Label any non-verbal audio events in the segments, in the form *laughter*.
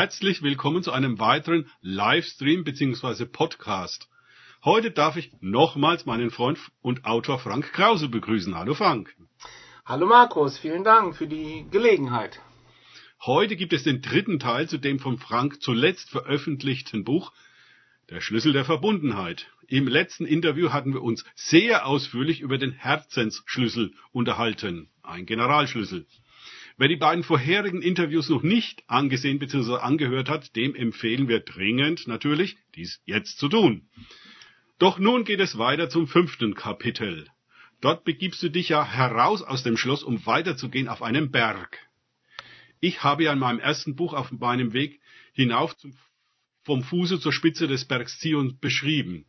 Herzlich willkommen zu einem weiteren Livestream bzw. Podcast. Heute darf ich nochmals meinen Freund und Autor Frank Krause begrüßen. Hallo Frank. Hallo Markus, vielen Dank für die Gelegenheit. Heute gibt es den dritten Teil zu dem von Frank zuletzt veröffentlichten Buch Der Schlüssel der Verbundenheit. Im letzten Interview hatten wir uns sehr ausführlich über den Herzensschlüssel unterhalten, ein Generalschlüssel. Wer die beiden vorherigen Interviews noch nicht angesehen bzw. angehört hat, dem empfehlen wir dringend natürlich, dies jetzt zu tun. Doch nun geht es weiter zum fünften Kapitel. Dort begibst du dich ja heraus aus dem Schloss, um weiterzugehen auf einen Berg. Ich habe ja in meinem ersten Buch auf meinem Weg hinauf zum, vom Fuße zur Spitze des Bergs Zion beschrieben.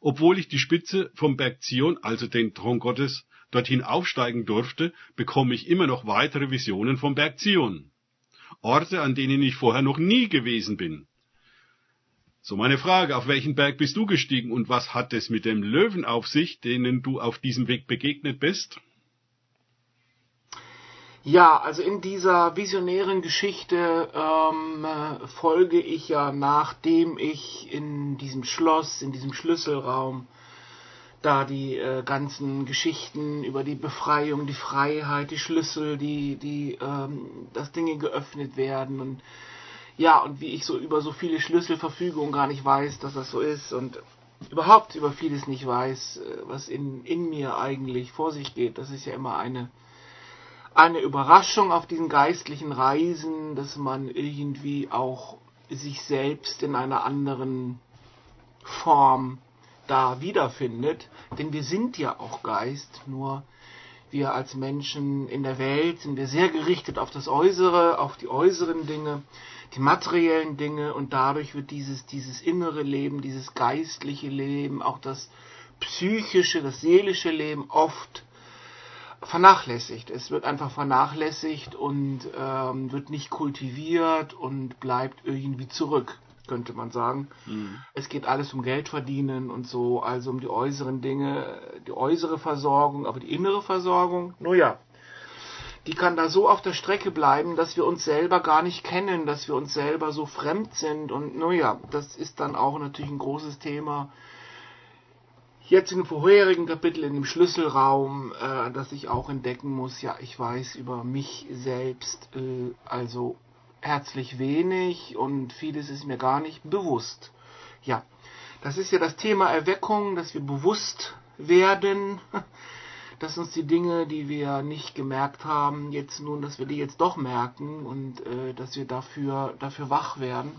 Obwohl ich die Spitze vom Berg Zion, also den Thron Gottes, dorthin aufsteigen durfte, bekomme ich immer noch weitere Visionen vom Berg Zion. Orte, an denen ich vorher noch nie gewesen bin. So meine Frage, auf welchen Berg bist du gestiegen und was hat es mit dem Löwen auf sich, denen du auf diesem Weg begegnet bist? Ja, also in dieser visionären Geschichte ähm, folge ich ja, nachdem ich in diesem Schloss, in diesem Schlüsselraum da die äh, ganzen Geschichten über die Befreiung, die Freiheit, die Schlüssel, die, die, ähm, dass Dinge geöffnet werden und ja, und wie ich so über so viele Schlüsselverfügungen gar nicht weiß, dass das so ist und überhaupt über vieles nicht weiß, äh, was in, in mir eigentlich vor sich geht. Das ist ja immer eine, eine Überraschung auf diesen geistlichen Reisen, dass man irgendwie auch sich selbst in einer anderen Form da wiederfindet. Denn wir sind ja auch Geist, nur wir als Menschen in der Welt sind wir sehr gerichtet auf das Äußere, auf die äußeren Dinge, die materiellen Dinge und dadurch wird dieses, dieses innere Leben, dieses geistliche Leben, auch das psychische, das seelische Leben oft vernachlässigt. Es wird einfach vernachlässigt und ähm, wird nicht kultiviert und bleibt irgendwie zurück könnte man sagen. Mhm. Es geht alles um Geld verdienen und so, also um die äußeren Dinge, die äußere Versorgung, aber die innere Versorgung, nur ja, die kann da so auf der Strecke bleiben, dass wir uns selber gar nicht kennen, dass wir uns selber so fremd sind und nur ja, das ist dann auch natürlich ein großes Thema. Jetzt in dem vorherigen Kapitel, in dem Schlüsselraum, äh, dass ich auch entdecken muss, ja, ich weiß über mich selbst, äh, also herzlich wenig und vieles ist mir gar nicht bewusst. Ja, das ist ja das Thema Erweckung, dass wir bewusst werden, *laughs* dass uns die Dinge, die wir nicht gemerkt haben, jetzt nun, dass wir die jetzt doch merken und äh, dass wir dafür, dafür wach werden.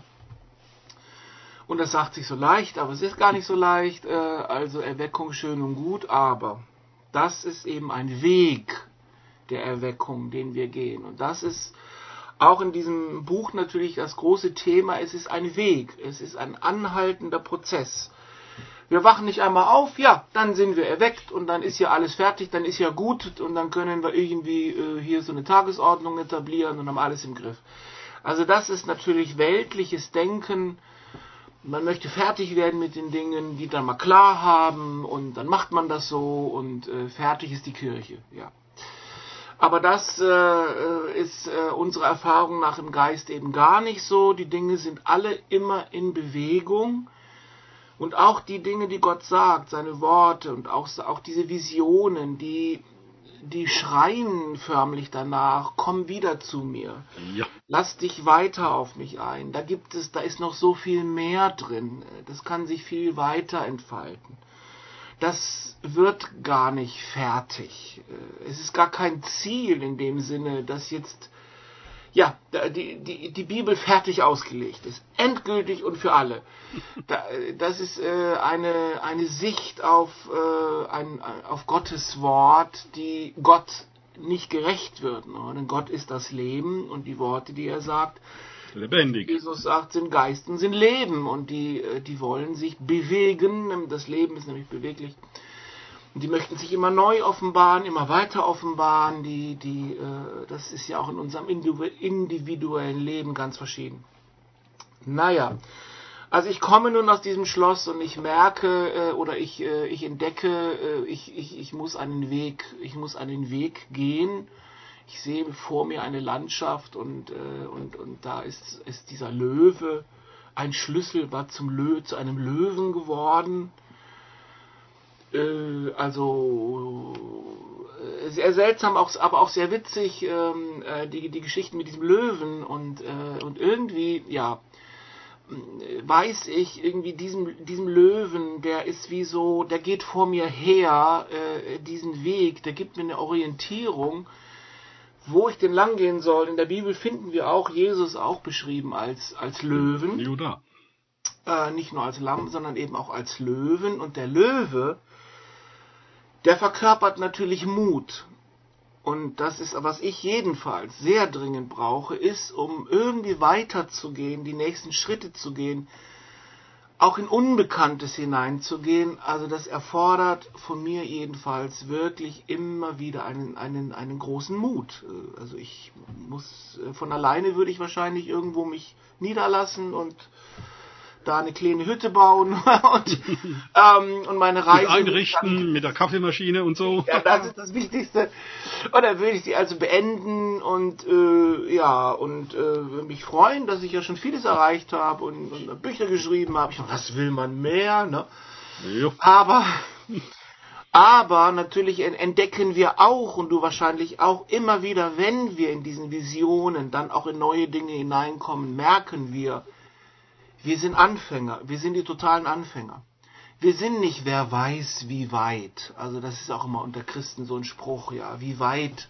Und das sagt sich so leicht, aber es ist gar nicht so leicht. Äh, also Erweckung schön und gut, aber das ist eben ein Weg der Erweckung, den wir gehen. Und das ist auch in diesem Buch natürlich das große Thema, es ist ein Weg, es ist ein anhaltender Prozess. Wir wachen nicht einmal auf, ja, dann sind wir erweckt und dann ist ja alles fertig, dann ist ja gut und dann können wir irgendwie äh, hier so eine Tagesordnung etablieren und haben alles im Griff. Also das ist natürlich weltliches Denken. Man möchte fertig werden mit den Dingen, die dann mal klar haben und dann macht man das so und äh, fertig ist die Kirche, ja. Aber das äh, ist äh, unsere Erfahrung nach im Geist eben gar nicht so. Die Dinge sind alle immer in Bewegung. Und auch die Dinge, die Gott sagt, seine Worte und auch, auch diese Visionen, die, die schreien förmlich danach, komm wieder zu mir. Ja. Lass dich weiter auf mich ein. Da gibt es, da ist noch so viel mehr drin. Das kann sich viel weiter entfalten das wird gar nicht fertig. Äh, es ist gar kein Ziel in dem Sinne, dass jetzt ja, die, die, die Bibel fertig ausgelegt ist. Endgültig und für alle. Das ist äh, eine, eine Sicht auf, äh, ein, auf Gottes Wort, die Gott nicht gerecht wird. Denn Gott ist das Leben und die Worte, die er sagt, lebendig. Jesus sagt, sind Geist und sind Leben und die, äh, die wollen sich bewegen. Das Leben ist nämlich beweglich. Und die möchten sich immer neu offenbaren, immer weiter offenbaren. Die, die, äh, das ist ja auch in unserem individuellen Leben ganz verschieden. Naja, also ich komme nun aus diesem Schloss und ich merke äh, oder ich, ich entdecke, ich, ich, ich muss einen Weg, ich muss einen Weg gehen ich sehe vor mir eine Landschaft und, äh, und, und da ist, ist dieser Löwe. Ein Schlüssel war zum Lö zu einem Löwen geworden. Äh, also äh, sehr seltsam, auch, aber auch sehr witzig, ähm, äh, die, die Geschichten mit diesem Löwen und, äh, und irgendwie, ja, weiß ich irgendwie diesem, diesem Löwen, der ist wie so, der geht vor mir her, äh, diesen Weg, der gibt mir eine Orientierung, wo ich denn lang gehen soll. In der Bibel finden wir auch Jesus auch beschrieben als, als Löwen. Juda. Äh, nicht nur als Lamm, sondern eben auch als Löwen. Und der Löwe, der verkörpert natürlich Mut. Und das ist, was ich jedenfalls sehr dringend brauche, ist, um irgendwie weiterzugehen, die nächsten Schritte zu gehen, auch in Unbekanntes hineinzugehen. Also das erfordert von mir jedenfalls wirklich immer wieder einen, einen, einen großen Mut. Also ich muss, von alleine würde ich wahrscheinlich irgendwo mich niederlassen und da eine kleine Hütte bauen *laughs* und, ähm, und meine Reise einrichten dann, mit der Kaffeemaschine und so. Ja, das ist das Wichtigste. Und dann würde ich die also beenden und äh, ja und äh, mich freuen, dass ich ja schon vieles erreicht habe und, und Bücher geschrieben habe. Was will man mehr? Ne? Jo. Aber aber natürlich entdecken wir auch und du wahrscheinlich auch immer wieder, wenn wir in diesen Visionen dann auch in neue Dinge hineinkommen, merken wir, wir sind Anfänger, wir sind die totalen Anfänger. Wir sind nicht, wer weiß, wie weit. Also das ist auch immer unter Christen so ein Spruch, ja, wie weit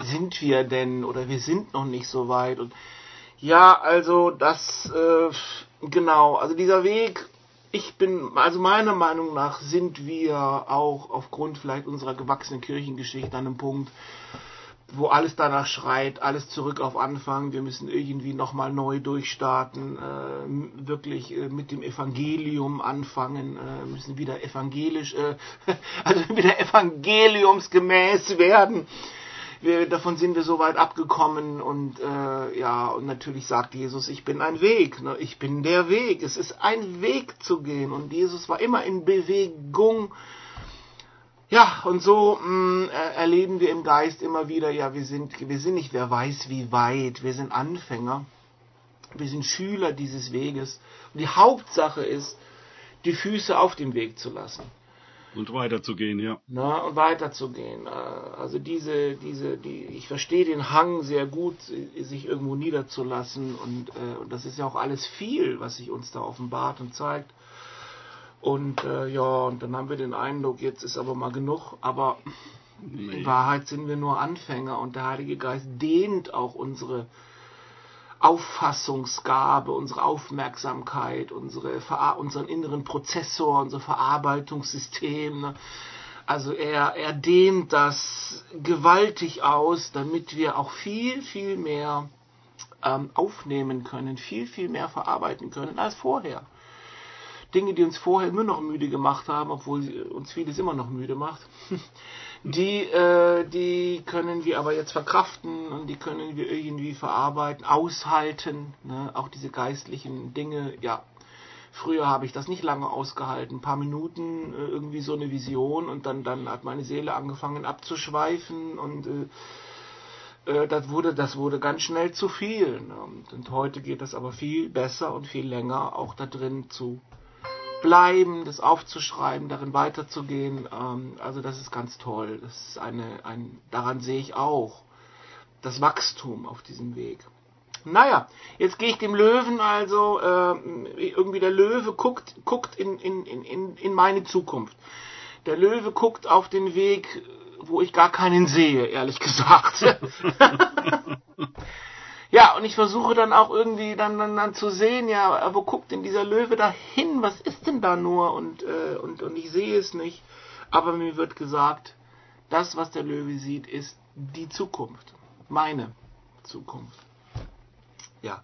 sind wir denn oder wir sind noch nicht so weit. Und ja, also das, äh, genau, also dieser Weg, ich bin, also meiner Meinung nach sind wir auch aufgrund vielleicht unserer gewachsenen Kirchengeschichte an einem Punkt, wo alles danach schreit, alles zurück auf Anfang, wir müssen irgendwie nochmal neu durchstarten, äh, wirklich äh, mit dem Evangelium anfangen, äh, müssen wieder evangelisch, äh, *laughs* also wieder evangeliumsgemäß werden. Wir, davon sind wir so weit abgekommen und äh, ja, und natürlich sagt Jesus, ich bin ein Weg, ne? ich bin der Weg. Es ist ein Weg zu gehen und Jesus war immer in Bewegung ja, und so mh, mm, erleben wir im Geist immer wieder, ja, wir sind, wir sind nicht, wer weiß wie weit, wir sind Anfänger, wir sind Schüler dieses Weges. Und die Hauptsache ist, die Füße auf dem Weg zu lassen. Und weiterzugehen, ja. Na, und weiterzugehen. Äh, also diese, diese, die, ich verstehe den Hang sehr gut, sich irgendwo niederzulassen und, äh, und das ist ja auch alles viel, was sich uns da offenbart und zeigt. Und äh, ja, und dann haben wir den Eindruck, jetzt ist aber mal genug. Aber nee. in Wahrheit sind wir nur Anfänger und der Heilige Geist dehnt auch unsere Auffassungsgabe, unsere Aufmerksamkeit, unsere, unseren inneren Prozessor, unser Verarbeitungssystem. Ne? Also er, er dehnt das gewaltig aus, damit wir auch viel, viel mehr ähm, aufnehmen können, viel, viel mehr verarbeiten können als vorher. Dinge, die uns vorher immer noch müde gemacht haben, obwohl uns vieles immer noch müde macht, *laughs* die, äh, die können wir aber jetzt verkraften und die können wir irgendwie verarbeiten, aushalten. Ne? Auch diese geistlichen Dinge, ja. Früher habe ich das nicht lange ausgehalten, ein paar Minuten äh, irgendwie so eine Vision und dann, dann hat meine Seele angefangen abzuschweifen und äh, äh das wurde, das wurde ganz schnell zu viel. Ne? Und heute geht das aber viel besser und viel länger auch da drin zu bleiben, das aufzuschreiben, darin weiterzugehen. Ähm, also das ist ganz toll. Das ist eine, ein, daran sehe ich auch das Wachstum auf diesem Weg. Naja, jetzt gehe ich dem Löwen also, äh, irgendwie der Löwe guckt, guckt in, in, in, in meine Zukunft. Der Löwe guckt auf den Weg, wo ich gar keinen sehe, ehrlich gesagt. *laughs* *laughs* Ja, und ich versuche dann auch irgendwie dann, dann, dann zu sehen, ja, wo guckt denn dieser Löwe da hin? Was ist denn da nur? Und, äh, und, und ich sehe es nicht. Aber mir wird gesagt, das, was der Löwe sieht, ist die Zukunft. Meine Zukunft. Ja.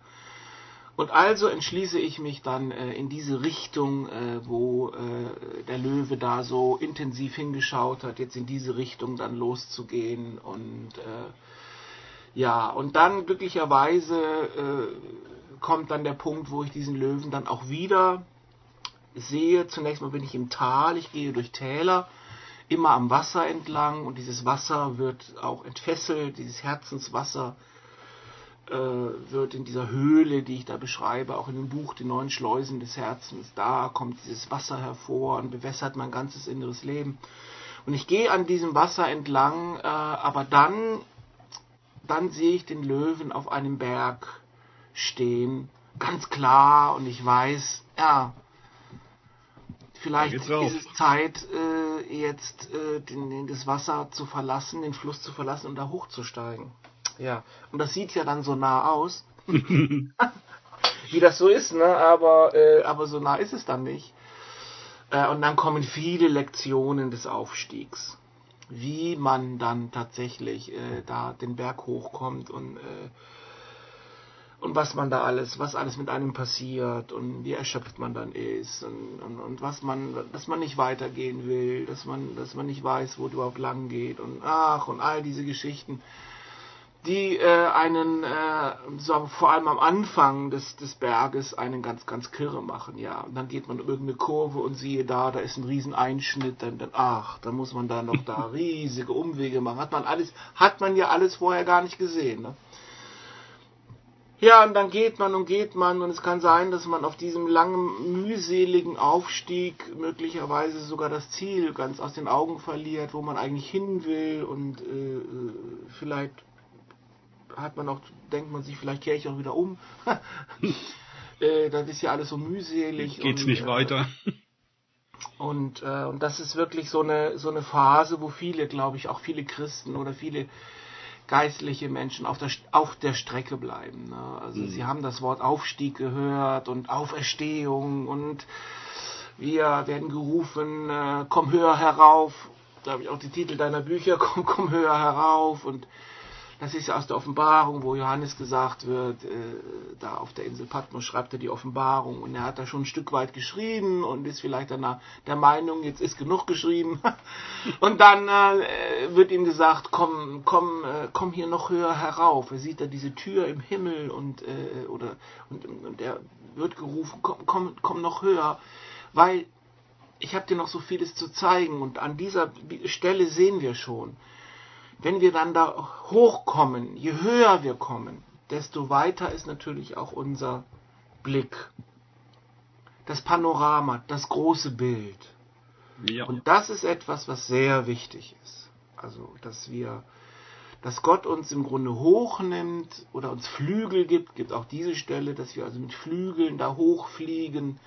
Und also entschließe ich mich dann äh, in diese Richtung, äh, wo äh, der Löwe da so intensiv hingeschaut hat, jetzt in diese Richtung dann loszugehen und äh, ja, und dann glücklicherweise äh, kommt dann der Punkt, wo ich diesen Löwen dann auch wieder sehe. Zunächst mal bin ich im Tal, ich gehe durch Täler. immer am Wasser entlang und dieses Wasser wird auch entfesselt, dieses Herzenswasser äh, wird in dieser Höhle, die ich da beschreibe, auch in dem Buch Die neuen Schleusen des Herzens, da kommt dieses Wasser hervor und bewässert mein ganzes inneres Leben. Und ich gehe an diesem Wasser entlang, äh, aber dann, dann sehe ich den Löwen auf einem Berg stehen, ganz klar, und ich weiß, ja, vielleicht ist es Zeit, äh, jetzt äh, den, den, das Wasser zu verlassen, den Fluss zu verlassen und da hochzusteigen. Ja, und das sieht ja dann so nah aus. *laughs* Wie das so ist, ne? Aber, äh, aber so nah ist es dann nicht. Äh, und dann kommen viele Lektionen des Aufstiegs. Wie man dann tatsächlich äh, da den Berg hochkommt und, äh, und was man da alles, was alles mit einem passiert und wie erschöpft man dann ist und, und, und was man, dass man nicht weitergehen will, dass man, dass man nicht weiß, wo es überhaupt lang geht und ach und all diese Geschichten die äh, einen, äh, so, vor allem am Anfang des, des Berges, einen ganz, ganz kirre machen, ja. Und dann geht man um irgendeine Kurve und siehe da, da ist ein riesen Einschnitt, dann, dann ach, da muss man da noch da *laughs* riesige Umwege machen. Hat man alles, hat man ja alles vorher gar nicht gesehen, ne? Ja, und dann geht man und geht man und es kann sein, dass man auf diesem langen, mühseligen Aufstieg möglicherweise sogar das Ziel ganz aus den Augen verliert, wo man eigentlich hin will und äh, äh vielleicht hat man auch, denkt man sich, vielleicht kehre ich auch wieder um. *laughs* äh, das ist ja alles so mühselig. Geht's und, nicht äh, weiter. Und, äh, und das ist wirklich so eine, so eine Phase, wo viele, glaube ich, auch viele Christen oder viele geistliche Menschen auf der, auf der Strecke bleiben. Ne? Also mhm. sie haben das Wort Aufstieg gehört und Auferstehung und wir werden gerufen, äh, komm höher herauf. Da habe ich auch die Titel deiner Bücher, *laughs* komm, komm höher herauf und das ist ja aus der Offenbarung, wo Johannes gesagt wird, äh, da auf der Insel Patmos schreibt er die Offenbarung und er hat da schon ein Stück weit geschrieben und ist vielleicht dann der Meinung, jetzt ist genug geschrieben. *laughs* und dann äh, wird ihm gesagt, komm, komm, äh, komm hier noch höher herauf. Er sieht da diese Tür im Himmel und äh, oder und, und er wird gerufen, komm, komm, komm noch höher, weil ich habe dir noch so vieles zu zeigen und an dieser Stelle sehen wir schon, wenn wir dann da hochkommen, je höher wir kommen, desto weiter ist natürlich auch unser Blick. Das Panorama, das große Bild. Ja. Und das ist etwas, was sehr wichtig ist. Also, dass wir, dass Gott uns im Grunde hochnimmt oder uns Flügel gibt, gibt auch diese Stelle, dass wir also mit Flügeln da hochfliegen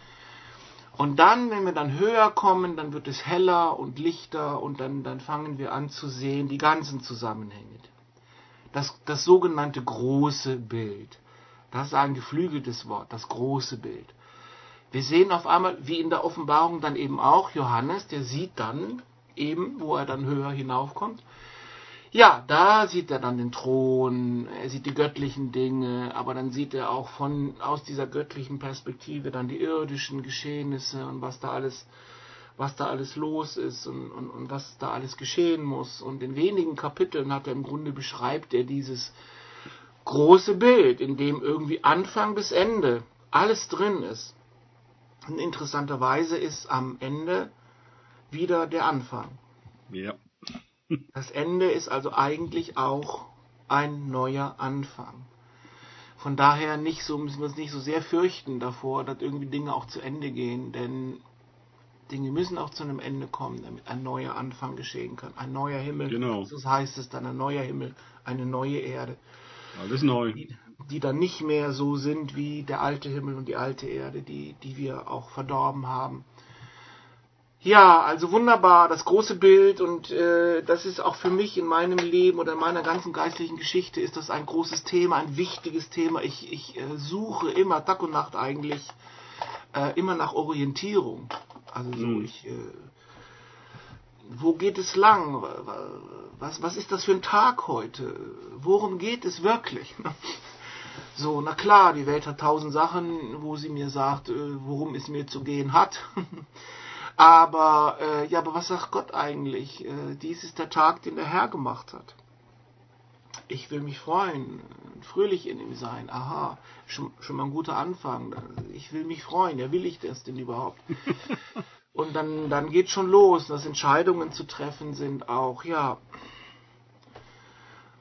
und dann, wenn wir dann höher kommen, dann wird es heller und lichter und dann, dann fangen wir an zu sehen die ganzen Zusammenhänge. Das, das sogenannte große Bild. Das ist ein geflügeltes Wort, das große Bild. Wir sehen auf einmal, wie in der Offenbarung dann eben auch Johannes, der sieht dann eben, wo er dann höher hinaufkommt, ja, da sieht er dann den Thron, er sieht die göttlichen Dinge, aber dann sieht er auch von aus dieser göttlichen Perspektive dann die irdischen Geschehnisse und was da alles, was da alles los ist und, und, und was da alles geschehen muss. Und in wenigen Kapiteln hat er im Grunde beschreibt er dieses große Bild, in dem irgendwie Anfang bis Ende alles drin ist. Und interessanterweise ist am Ende wieder der Anfang. Ja. Das Ende ist also eigentlich auch ein neuer Anfang. Von daher nicht so, müssen wir uns nicht so sehr fürchten davor, dass irgendwie Dinge auch zu Ende gehen, denn Dinge müssen auch zu einem Ende kommen, damit ein neuer Anfang geschehen kann. Ein neuer Himmel. Genau. So heißt es dann, ein neuer Himmel, eine neue Erde. Alles neu. Die, die dann nicht mehr so sind wie der alte Himmel und die alte Erde, die, die wir auch verdorben haben. Ja, also wunderbar, das große Bild und äh, das ist auch für mich in meinem Leben oder in meiner ganzen geistlichen Geschichte ist das ein großes Thema, ein wichtiges Thema. Ich, ich äh, suche immer Tag und Nacht eigentlich äh, immer nach Orientierung. Also so, mhm. ich, äh, wo geht es lang? Was, was ist das für ein Tag heute? Worum geht es wirklich? *laughs* So, na klar, die Welt hat tausend Sachen, wo sie mir sagt, äh, worum es mir zu gehen hat. *laughs* Aber äh, ja, aber was sagt Gott eigentlich? Äh, dies ist der Tag, den der Herr gemacht hat. Ich will mich freuen, fröhlich in ihm sein. Aha, schon, schon mal ein guter Anfang. Ich will mich freuen. Ja, will ich das denn überhaupt? *laughs* Und dann, dann geht schon los, dass Entscheidungen zu treffen sind auch, ja.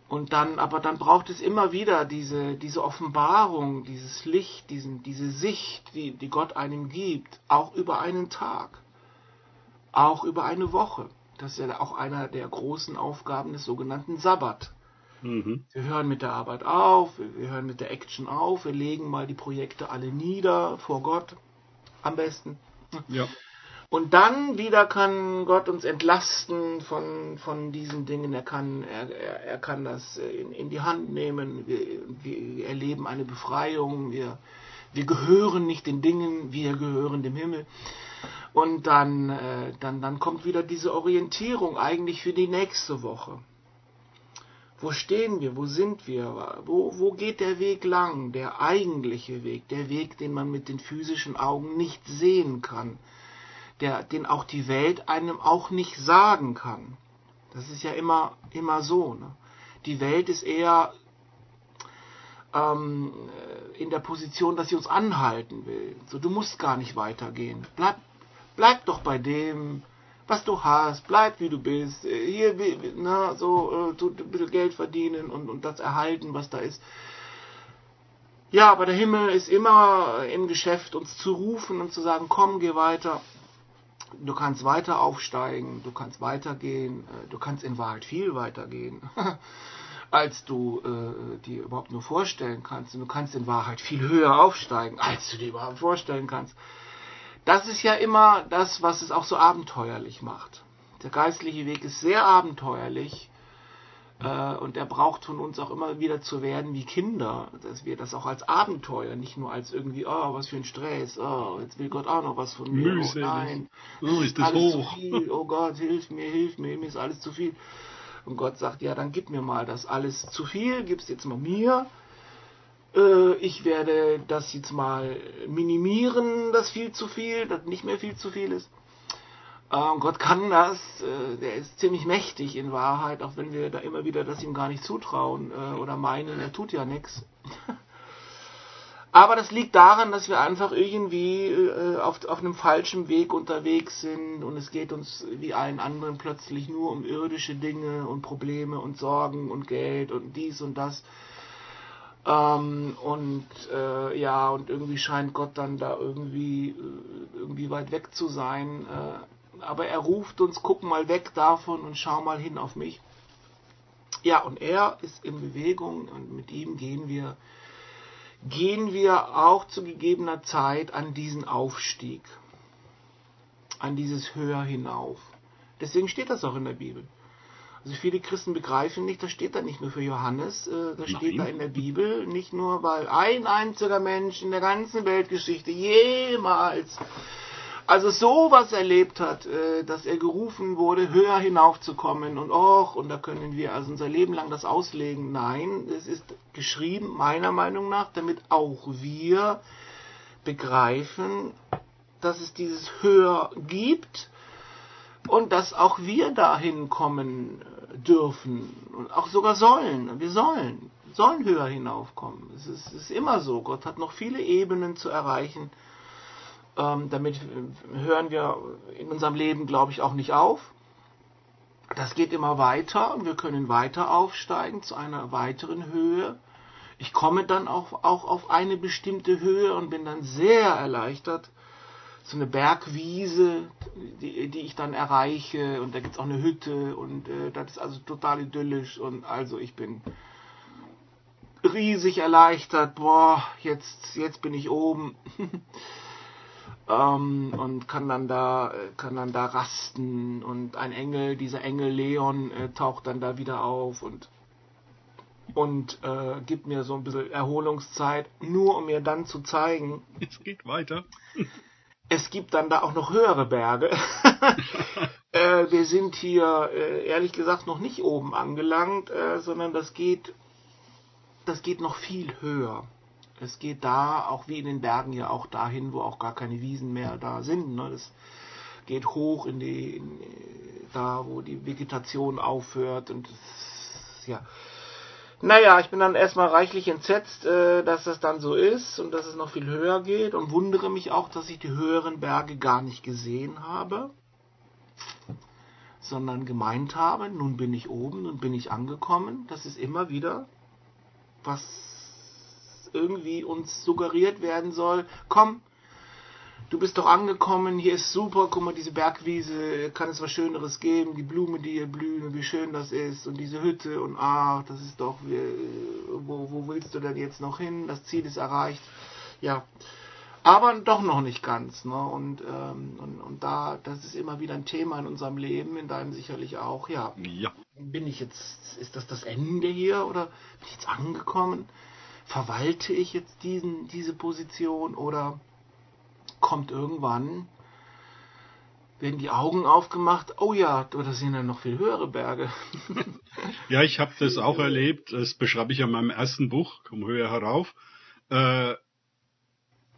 Und dann, aber dann braucht es immer wieder diese, diese Offenbarung, dieses Licht, diesen, diese Sicht, die, die Gott einem gibt, auch über einen Tag, auch über eine Woche. Das ist ja auch einer der großen Aufgaben des sogenannten Sabbat. Mhm. Wir hören mit der Arbeit auf, wir hören mit der Action auf, wir legen mal die Projekte alle nieder vor Gott, am besten. Ja. Und dann wieder kann Gott uns entlasten von, von diesen Dingen. Er kann, er, er, kann das in, in die Hand nehmen. Wir, wir erleben eine Befreiung. Wir, wir gehören nicht den Dingen, wir gehören dem Himmel. Und dann, äh, dann, dann kommt wieder diese Orientierung eigentlich für die nächste Woche. Wo stehen wir? Wo sind wir? Wo, wo geht der Weg lang? Der eigentliche Weg, der Weg, den man mit den physischen Augen nicht sehen kann der, den auch die Welt einem auch nicht sagen kann. Das ist ja immer, immer so. Ne? Die Welt ist eher ähm, in der Position, dass sie uns anhalten will. So, du musst gar nicht weitergehen. Bleib, bleib doch bei dem, was du hast. Bleib wie du bist. Hier, na, so, äh, ein bisschen Geld verdienen und, und das erhalten, was da ist. Ja, aber der Himmel ist immer im Geschäft, uns zu rufen und zu sagen, komm, geh weiter du kannst weiter aufsteigen, du kannst weitergehen, äh, du kannst in Wahrheit viel weitergehen, *laughs* als du äh, dir überhaupt nur vorstellen kannst. Und du kannst in Wahrheit viel höher aufsteigen, *laughs* als du dir überhaupt vorstellen kannst. Das ist ja immer das, was es auch so abenteuerlich macht. Der geistliche Weg ist sehr abenteuerlich äh, und er braucht von uns auch immer wieder zu werden wie Kinder, dass wir das auch als Abenteuer, nicht nur als irgendwie, oh, was für ein Stress, oh, jetzt will Gott auch noch was von mir, oh nein, oh, ist das alles hoch. zu viel, oh Gott, hilf mir, hilf mir, mir ist alles zu viel. Und Gott sagt, ja, dann gib mir mal das alles zu viel, gib's jetzt mal mir. Äh, ich werde das jetzt mal minimieren, das viel zu viel, das nicht mehr viel zu viel ist. Ähm, Gott kann das, äh, der ist ziemlich mächtig in Wahrheit, auch wenn wir da immer wieder das ihm gar nicht zutrauen äh, oder meinen, er tut ja nichts. Aber das liegt daran, dass wir einfach irgendwie äh, auf, auf einem falschen Weg unterwegs sind und es geht uns wie allen anderen plötzlich nur um irdische Dinge und Probleme und Sorgen und Geld und dies und das. Ähm, und äh, ja, und irgendwie scheint Gott dann da irgendwie, äh, irgendwie weit weg zu sein. Äh, aber er ruft uns, guck mal weg davon und schau mal hin auf mich. Ja, und er ist in Bewegung und mit ihm gehen wir, gehen wir auch zu gegebener Zeit an diesen Aufstieg, an dieses Höher hinauf. Deswegen steht das auch in der Bibel. Also viele Christen begreifen nicht, das steht da nicht nur für Johannes, äh, das steht da in der Bibel, nicht nur, weil ein einziger Mensch in der ganzen Weltgeschichte jemals also sowas erlebt hat, äh, dass er gerufen wurde, höher hinaufzukommen und och, und da können wir also unser Leben lang das auslegen. Nein, es ist geschrieben, meiner Meinung nach, damit auch wir begreifen, dass es dieses Höher gibt und dass auch wir dahin kommen dürfen und auch sogar sollen. Wir sollen, sollen höher hinaufkommen. Es ist, es ist immer so. Gott hat noch viele Ebenen zu erreichen ähm, damit hören wir in unserem Leben, glaube ich, auch nicht auf. Das geht immer weiter und wir können weiter aufsteigen zu einer weiteren Höhe. Ich komme dann auch, auch auf eine bestimmte Höhe und bin dann sehr erleichtert. So eine Bergwiese, die, die ich dann erreiche und da gibt es auch eine Hütte und äh, das ist also total idyllisch und also ich bin riesig erleichtert. Boah, jetzt, jetzt bin ich oben. *laughs* ähm, und kann dann da kann dann da rasten und ein Engel, dieser Engel Leon äh, taucht dann da wieder auf und und äh, gibt mir so ein bisschen Erholungszeit, nur um mir dann zu zeigen. Es geht weiter. Es gibt dann da auch noch höhere Berge. *laughs* äh, wir sind hier äh, ehrlich gesagt noch nicht oben angelangt, äh, sondern das geht das geht noch viel höher es geht da, auch wie in den Bergen ja auch dahin, wo auch gar keine Wiesen mehr da sind. Ne? Das geht hoch in die, in, da wo die Vegetation aufhört und das, ja. Naja, ich bin dann erstmal reichlich entsetzt, äh, dass das dann so ist und dass es noch viel höher geht und wundere mich auch, dass ich die höheren Berge gar nicht gesehen habe, sondern gemeint habe, nun bin ich oben, nun bin ich angekommen. Das ist immer wieder, was irgendwie uns suggeriert werden soll. Komm, du bist doch angekommen, hier ist super, guck mal, diese Bergwiese, kann es was Schöneres geben, die Blumen, die hier blühen, wie schön das ist und diese Hütte und ach, das ist doch, wo, wo willst du denn jetzt noch hin? Das Ziel ist erreicht. Ja, aber doch noch nicht ganz. Ne? Und, ähm, und, und da, das ist immer wieder ein Thema in unserem Leben, in deinem sicherlich auch. Ja, Ja. bin ich jetzt, ist das das Ende hier oder bin ich jetzt angekommen? Verwalte ich jetzt diesen, diese Position oder kommt irgendwann, werden die Augen aufgemacht, oh ja, das sind ja noch viel höhere Berge. *laughs* Ja, ich habe das auch erlebt. Das beschreibe ich ja in meinem ersten Buch, Komm höher herauf. Äh,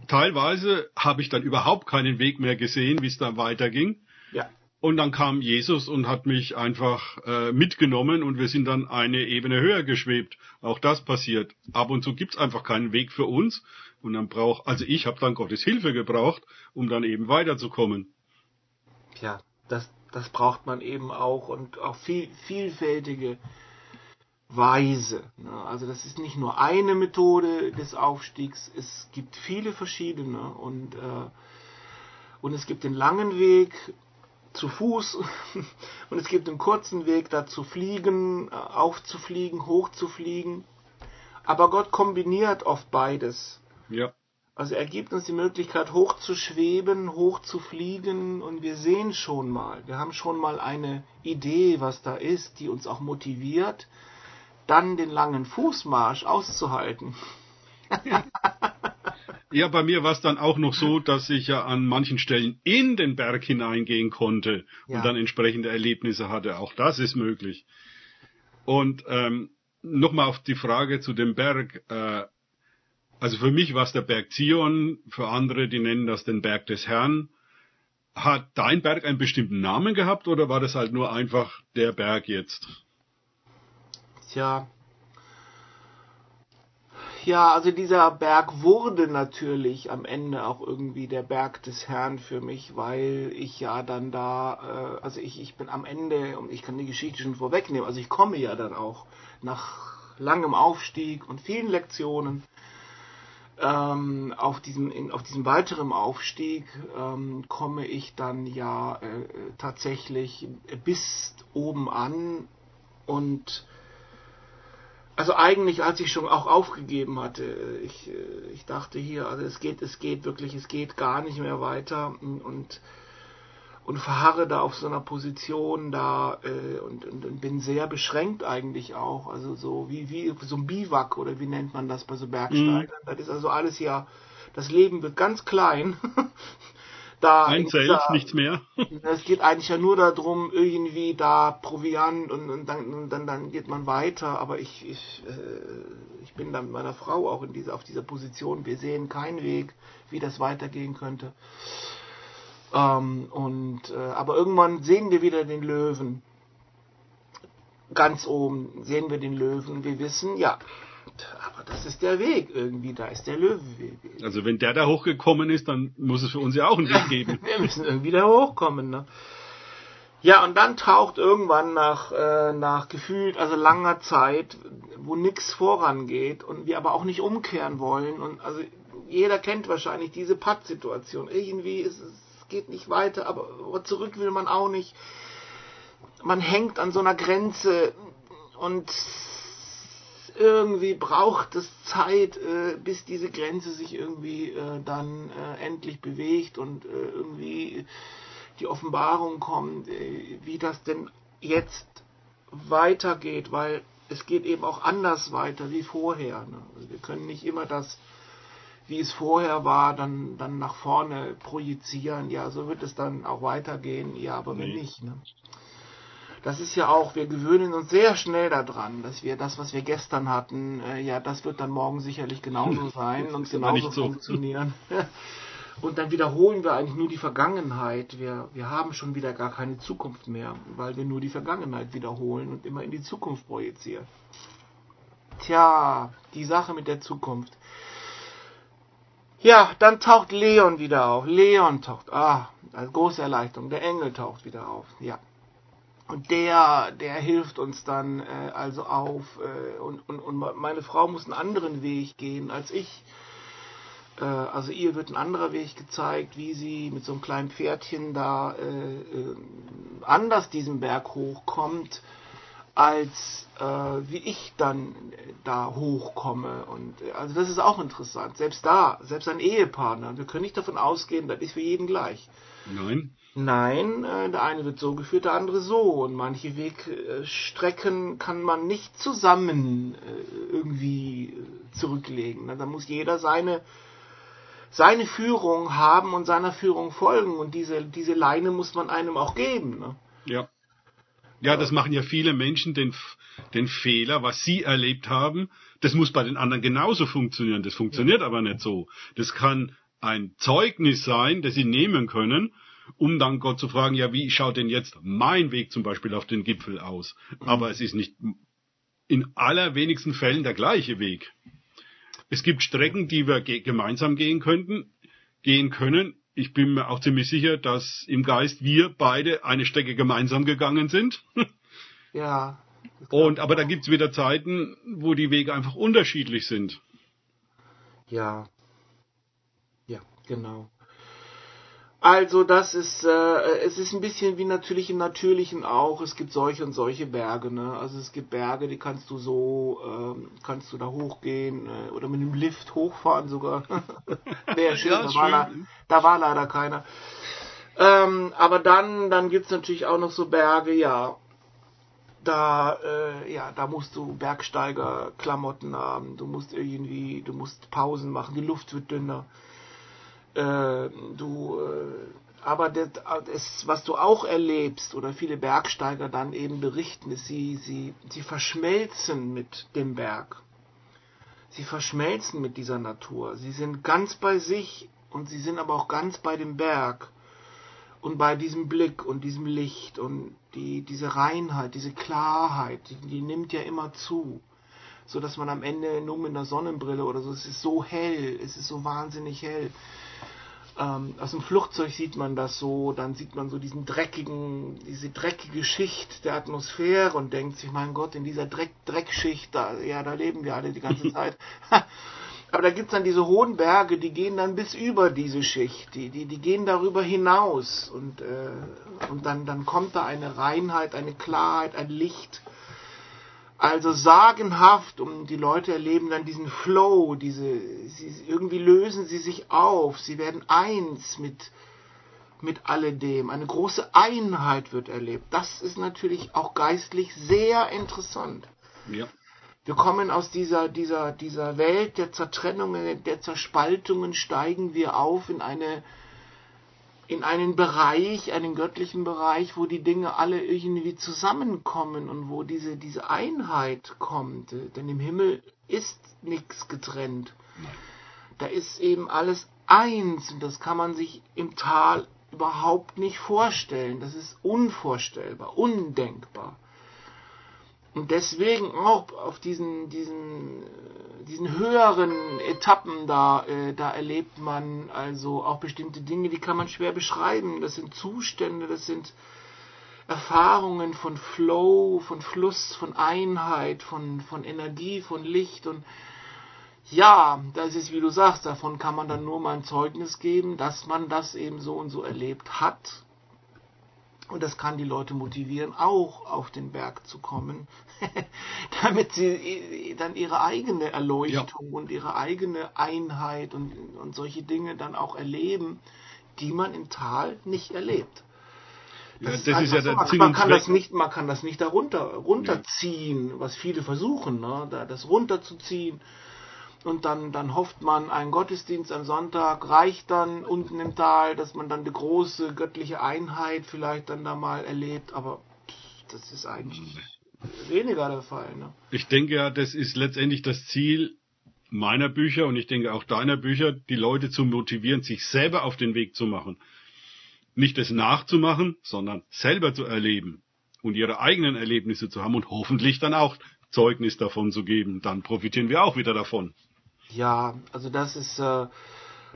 teilweise habe ich dann überhaupt keinen Weg mehr gesehen, wie es dann weiterging. ja, Und dann kam Jesus und hat mich einfach äh, mitgenommen und wir sind dann eine Ebene höher geschwebt. Auch das passiert. Ab und zu gibt's einfach keinen Weg für uns. Und dann braucht, also ich habe dann Gottes Hilfe gebraucht, um dann eben weiterzukommen. ja, das, das braucht man eben auch und auch viel, vielfältige Weise. Ne? Also das ist nicht nur eine Methode des Aufstiegs, es gibt viele verschiedene und, äh, und es gibt den langen Weg zu Fuß *laughs* und es gibt den kurzen Weg da zu fliegen, äh, aufzufliegen, hochzufliegen. Aber Gott kombiniert oft beides. Ja. Also er gibt uns die Möglichkeit, hoch zu schweben, hoch zu fliegen und wir sehen schon mal, wir haben schon mal eine Idee, was da ist, die uns auch motiviert, dann den langen Fußmarsch auszuhalten. *laughs* Ja, bei mir war es dann auch noch so, dass ich ja an manchen Stellen in den Berg hineingehen konnte Ja. und dann entsprechende Erlebnisse hatte. Auch das ist möglich. Und ähm, nochmal auf die Frage zu dem Berg. Äh, also für mich war es der Berg Zion, für andere, die nennen das den Berg des Herrn. Hat dein Berg einen bestimmten Namen gehabt oder war das halt nur einfach der Berg jetzt? Tja. Ja, also dieser Berg wurde natürlich am Ende auch irgendwie der Berg des Herrn für mich, weil ich ja dann da, äh, also ich, ich bin am Ende, und ich kann die Geschichte schon vorwegnehmen, also ich komme ja dann auch nach langem Aufstieg und vielen Lektionen ähm, auf diesem in, auf diesem weiteren Aufstieg ähm, komme ich dann ja äh, tatsächlich bis oben an und also eigentlich, als ich schon auch aufgegeben hatte, ich, äh, ich dachte hier, also es geht, es geht wirklich, es geht gar nicht mehr weiter und und verharre da auf so einer Position da äh, und, und, und bin sehr beschränkt eigentlich auch, also so wie wie so ein Biwak oder wie nennt man das bei so Bergsteigern. Das ist also alles ja, das Leben wird ganz klein. *laughs* da Ein in Zelt, dieser- nichts mehr. *laughs* es geht eigentlich ja nur darum, irgendwie da Proviant und, und, dann, und dann, dann geht man weiter. Aber ich, ich, äh, ich bin dann mit meiner Frau auch in dieser, auf dieser Position. Wir sehen keinen Weg, wie das weitergehen könnte. Ähm, und, äh, aber irgendwann sehen wir wieder den Löwen. Ganz oben sehen wir den Löwen. Wir wissen, ja, aber das ist der Weg irgendwie. Da ist der Löweweg. Also wenn der da hochgekommen ist, dann muss es für uns ja auch einen Weg *laughs* geben. Wir müssen irgendwie da hochkommen, ne? Ja, und dann taucht irgendwann nach, äh, nach gefühlt, also langer Zeit, wo nichts vorangeht und wir aber auch nicht umkehren wollen. Und also jeder kennt wahrscheinlich diese Pattsituation. Irgendwie ist es geht nicht weiter, aber zurück will man auch nicht. Man hängt an so einer Grenze und irgendwie braucht es Zeit, äh, bis diese Grenze sich irgendwie äh, dann äh, endlich bewegt und irgendwie die Offenbarung kommt, wie das denn jetzt weitergeht, weil es geht eben auch anders weiter wie vorher. Ne? Also wir können nicht immer das, wie es vorher war, dann, dann nach vorne projizieren. Ja, so wird es dann auch weitergehen. Ja, aber wenn Nee. nicht. Ne? Das ist ja auch, wir gewöhnen uns sehr schnell daran, dass wir das, was wir gestern hatten, äh, ja, das wird dann morgen sicherlich genauso *laughs* sein und genauso so. funktionieren. *laughs* Und dann wiederholen wir eigentlich nur die Vergangenheit. Wir, wir haben schon wieder gar keine Zukunft mehr, weil wir nur die Vergangenheit wiederholen und immer in die Zukunft projizieren. tja, die Sache mit der Zukunft. Ja, dann taucht Leon wieder auf. Leon taucht, ah, als große Erleichterung. Der Engel taucht wieder auf, ja. Und der, der hilft uns dann äh, also auf. Äh, und, und, und meine Frau muss einen anderen Weg gehen als ich. Äh, also ihr wird ein anderer Weg gezeigt, wie sie mit so einem kleinen Pferdchen da äh, äh, anders diesen Berg hochkommt als äh, wie ich dann da hochkomme. Und äh, also das ist auch interessant. Selbst da, selbst ein Ehepartner, wir können nicht davon ausgehen, das ist für jeden gleich. Nein. Nein, äh, der eine wird so geführt, der andere so. Und manche Wegstrecken kann man nicht zusammen äh, irgendwie äh, zurücklegen. Da muss jeder seine seine Führung haben und seiner Führung folgen. Und diese, diese Leine muss man einem auch geben. Ne? Ja. Ja, das machen ja viele Menschen den, den Fehler, was sie erlebt haben. Das muss bei den anderen genauso funktionieren. Das funktioniert ja. aber nicht so. Das kann ein Zeugnis sein, das sie nehmen können, um dann Gott zu fragen, ja, wie schaut denn jetzt mein Weg zum Beispiel auf den Gipfel aus? Aber es ist nicht in allerwenigsten Fällen der gleiche Weg. Es gibt Strecken, die wir ge gemeinsam gehen könnten, gehen können, ich bin mir auch ziemlich sicher, dass im Geist wir beide eine Strecke gemeinsam gegangen sind. *laughs* Ja. Und aber da gibt's wieder Zeiten, wo die Wege einfach unterschiedlich sind. Ja. Ja, genau. Also das ist, äh, es ist ein bisschen wie natürlich im Natürlichen auch. Es gibt solche und solche Berge. Ne? Also es gibt Berge, die kannst du so, ähm, kannst du da hochgehen äh, oder mit einem Lift hochfahren sogar. *laughs* Wäre schön, ja, da. War da war leider keiner. Ähm, aber dann, dann gibt's natürlich auch noch so Berge, ja. Da, äh, ja, da musst du Bergsteiger-Klamotten haben. Du musst irgendwie, du musst Pausen machen. Die Luft wird dünner äh, du, äh, aber das, das, was du auch erlebst oder viele Bergsteiger dann eben berichten, ist, sie, sie, sie verschmelzen mit dem Berg. Sie verschmelzen mit dieser Natur. Sie sind ganz bei sich und sie sind aber auch ganz bei dem Berg und bei diesem Blick und diesem Licht und die, diese Reinheit, diese Klarheit, die, die nimmt ja immer zu so dass man am Ende nur mit einer Sonnenbrille oder so, es ist so hell, es ist so wahnsinnig hell. Ähm, aus dem Flugzeug sieht man das so, dann sieht man so diesen dreckigen, diese dreckige Schicht der Atmosphäre und denkt sich, mein Gott, in dieser Dreck, Dreckschicht, da, ja, da leben wir alle die ganze *laughs* Zeit. *laughs* Aber da gibt's dann diese hohen Berge, die gehen dann bis über diese Schicht, die, die, die gehen darüber hinaus und, äh, und dann, dann kommt da eine Reinheit, eine Klarheit, ein Licht, also sagenhaft und die Leute erleben dann diesen Flow, diese, sie, irgendwie lösen sie sich auf, sie werden eins mit, mit alledem. Eine große Einheit wird erlebt. Das ist natürlich auch geistlich sehr interessant. Ja. Wir kommen aus dieser, dieser, dieser Welt der Zertrennungen, der Zerspaltungen, steigen wir auf in eine in einen Bereich, einen göttlichen Bereich, wo die Dinge alle irgendwie zusammenkommen und wo diese, diese Einheit kommt. Denn im Himmel ist nichts getrennt. Da ist eben alles eins und das kann man sich im Tal überhaupt nicht vorstellen. Das ist unvorstellbar, undenkbar. Und deswegen auch auf diesen, diesen, diesen höheren Etappen da, äh, da erlebt man also auch bestimmte Dinge, die kann man schwer beschreiben. Das sind Zustände, das sind Erfahrungen von Flow, von Fluss, von Einheit, von, von Energie, von Licht und ja, das ist, wie du sagst, davon kann man dann nur mal ein Zeugnis geben, dass man das eben so und so erlebt hat und das kann die Leute motivieren, auch auf den Berg zu kommen, *laughs* damit sie dann ihre eigene Erleuchtung ja. und ihre eigene Einheit und, und solche Dinge dann auch erleben, die man im Tal nicht erlebt. Das, ja, das ist, ja so. man, kann das nicht, man kann das nicht darunter runterziehen, ja. was viele versuchen, ne, da, das runterzuziehen und dann, dann hofft man, ein Gottesdienst am Sonntag reicht dann unten im Tal, dass man dann die große göttliche Einheit vielleicht dann da mal erlebt, aber das ist eigentlich weniger der Fall. Ne? Ich denke ja, das ist letztendlich das Ziel meiner Bücher und ich denke auch deiner Bücher, die Leute zu motivieren, sich selber auf den Weg zu machen. Nicht das nachzumachen, sondern selber zu erleben und ihre eigenen Erlebnisse zu haben und hoffentlich dann auch Zeugnis davon zu geben, dann profitieren wir auch wieder davon. Ja, also das ist äh,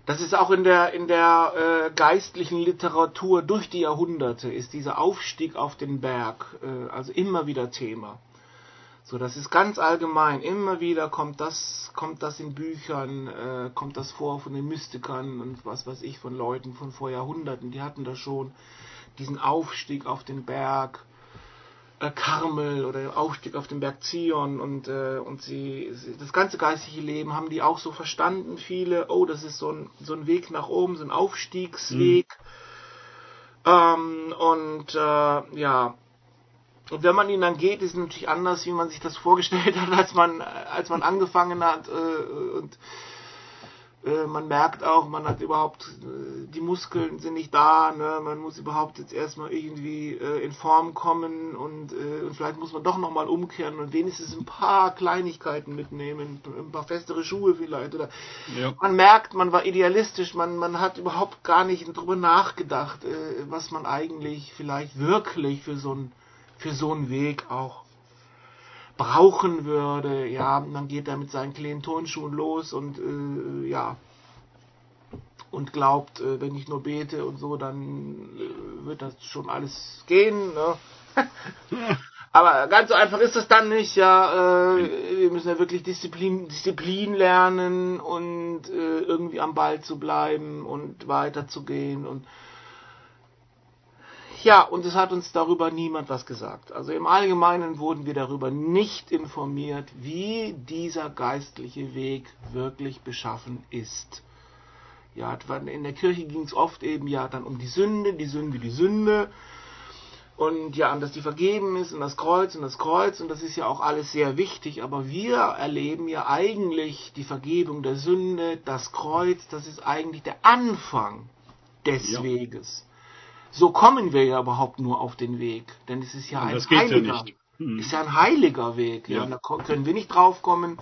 das ist auch in der in der äh, geistlichen Literatur durch die Jahrhunderte ist dieser Aufstieg auf den Berg äh, also immer wieder Thema. So, das ist ganz allgemein. Immer wieder kommt das, kommt das in Büchern, äh, kommt das vor von den Mystikern und was weiß ich von Leuten von vor Jahrhunderten. Die hatten da schon diesen Aufstieg auf den Berg äh, Karmel oder Aufstieg auf den Berg Zion und äh, und sie, sie das ganze geistliche Leben haben die auch so verstanden. Viele, oh, das ist so ein so ein Weg nach oben, so ein Aufstiegsweg. Mhm. Ähm, und äh, ja, und wenn man ihn dann geht, ist es natürlich anders, wie man sich das *laughs* vorgestellt hat, als man, als man angefangen hat. Äh, und äh, man merkt auch, man hat überhaupt, äh, die Muskeln sind nicht da, ne? man muss überhaupt jetzt erstmal irgendwie äh, in Form kommen und, äh, und vielleicht muss man doch nochmal umkehren und wenigstens ein paar Kleinigkeiten mitnehmen, ein paar festere Schuhe vielleicht. Oder ja. Man merkt, man war idealistisch, man, man hat überhaupt gar nicht drüber nachgedacht, was man eigentlich vielleicht wirklich für so ein für so einen Weg auch brauchen würde. Ja, man geht da mit seinen kleinen Turnschuhen los und äh, ja und glaubt, äh, wenn ich nur bete und so, dann äh, wird das schon alles gehen. Ne? *laughs* Aber ganz so einfach ist das dann nicht. Ja, äh, wir müssen ja wirklich Disziplin, Disziplin lernen und äh, irgendwie am Ball zu bleiben und weiterzugehen und ja, und es hat uns darüber niemand was gesagt. Also im Allgemeinen wurden wir darüber nicht informiert, wie dieser geistliche Weg wirklich beschaffen ist. Ja, in der Kirche ging es oft eben ja dann um die Sünde, die Sünde, die Sünde. Und ja, dass die vergeben ist und das Kreuz und das Kreuz und das ist ja auch alles sehr wichtig, aber wir erleben ja eigentlich die Vergebung der Sünde, das Kreuz, das ist eigentlich der Anfang des ja. Weges. So kommen wir ja überhaupt nur auf den Weg, denn es ist ja ein heiliger, ja hm. ist ja ein heiliger Weg. Ja. ja. Da können wir nicht draufkommen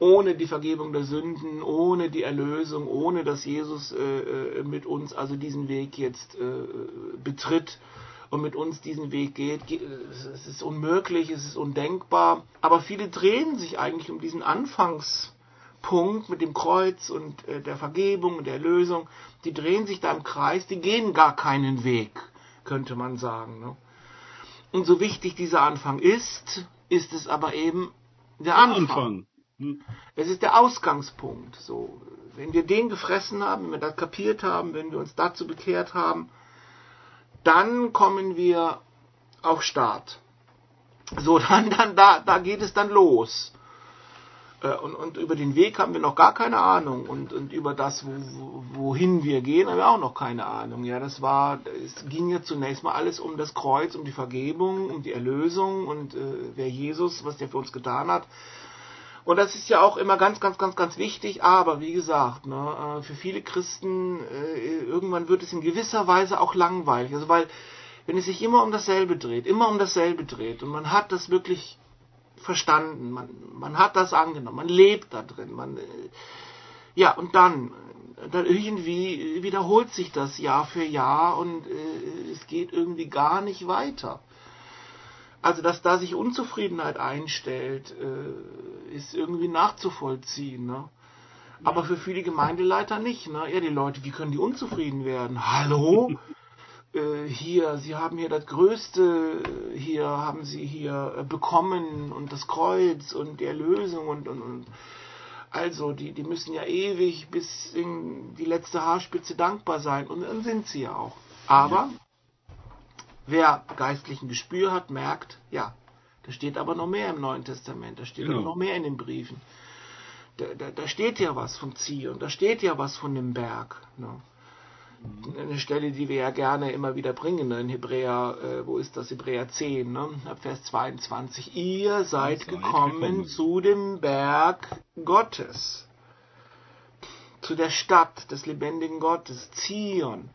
ohne die Vergebung der Sünden, ohne die Erlösung, ohne dass Jesus äh, äh, mit uns also diesen Weg jetzt äh, betritt und mit uns diesen Weg geht. Es ist unmöglich, es ist undenkbar. Aber viele drehen sich eigentlich um diesen Anfangs Punkt mit dem Kreuz und äh, der Vergebung und der Erlösung, die drehen sich da im Kreis, die gehen gar keinen Weg, könnte man sagen. Ne? Und so wichtig dieser Anfang ist, ist es aber eben der Anfang. Anfang. Hm. Es ist der Ausgangspunkt. So, wenn wir den gefressen haben, wenn wir das kapiert haben, wenn wir uns dazu bekehrt haben, dann kommen wir auf Start. So, *laughs* dann, dann, da, da geht es dann los. Äh, und, und über den Weg haben wir noch gar keine Ahnung. Und, und über das, wo, wohin wir gehen, haben wir auch noch keine Ahnung. Ja, das war, es ging ja zunächst mal alles um das Kreuz, um die Vergebung, um die Erlösung und äh, wer Jesus, was der für uns getan hat. Und das ist ja auch immer ganz, ganz, ganz, ganz wichtig. Aber wie gesagt, ne, äh, für viele Christen äh, irgendwann wird es in gewisser Weise auch langweilig. Also weil wenn es sich immer um dasselbe dreht, immer um dasselbe dreht und man hat das wirklich verstanden, man, man hat das angenommen, man lebt da drin, man, äh, ja, und dann, dann irgendwie wiederholt sich das Jahr für Jahr und äh, es geht irgendwie gar nicht weiter. Also, dass da sich Unzufriedenheit einstellt, äh, ist irgendwie nachzuvollziehen, ne? Aber für viele Gemeindeleiter nicht, ne? Ja, die Leute, wie können die unzufrieden werden? Hallo? *laughs* Äh, hier, sie haben hier das Größte, hier haben sie hier äh, bekommen und das Kreuz und die Erlösung und, und, und also, die, die müssen ja ewig bis in die letzte Haarspitze dankbar sein und dann sind sie ja auch. Aber wer geistlichen Gespür hat, merkt, ja, da steht aber noch mehr im Neuen Testament, da steht genau. noch mehr in den Briefen. Da, da, da steht ja was vom Zion, da steht ja was von dem Berg. Ne? Eine Stelle, die wir ja gerne immer wieder bringen ne? in Hebräer, äh, wo ist das? Hebräer 10, ne? ab Vers 22. Ihr seid, seid gekommen, gekommen zu dem Berg Gottes, zu der Stadt des lebendigen Gottes, Zion,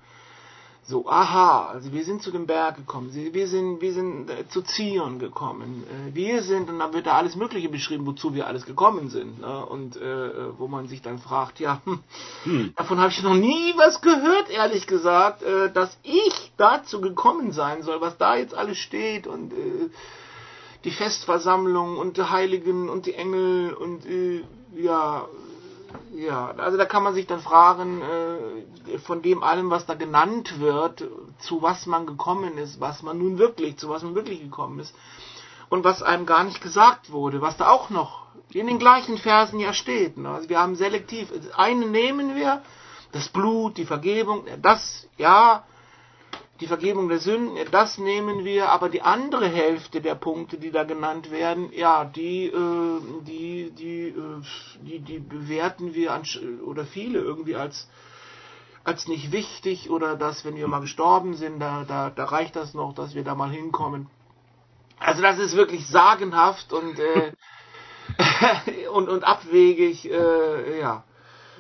so, aha, also wir sind zu dem Berg gekommen, wir sind, wir sind äh, zu Zion gekommen, äh, wir sind, und dann wird da alles Mögliche beschrieben, wozu wir alles gekommen sind, ne? und äh, wo man sich dann fragt, ja, hm, hm. davon habe ich noch nie was gehört, ehrlich gesagt, äh, dass ich dazu gekommen sein soll, was da jetzt alles steht, und äh, die Festversammlung und die Heiligen und die Engel und äh, ja, ja, also da kann man sich dann fragen, äh, von dem allem, was da genannt wird, zu was man gekommen ist, was man nun wirklich, zu was man wirklich gekommen ist und was einem gar nicht gesagt wurde, was da auch noch in den gleichen Versen ja steht. Ne? Also wir haben selektiv, eine nehmen wir, das Blut, die Vergebung, das, ja, die Vergebung der Sünden, das nehmen wir, aber die andere Hälfte der Punkte, die da genannt werden, ja, die, äh, die, die, äh, die, die bewerten wir an, oder viele irgendwie als, als nicht wichtig oder dass, wenn wir mal gestorben sind, da, da, da reicht das noch, dass wir da mal hinkommen. Also das ist wirklich sagenhaft und, äh, *laughs* und, und abwegig, äh, ja.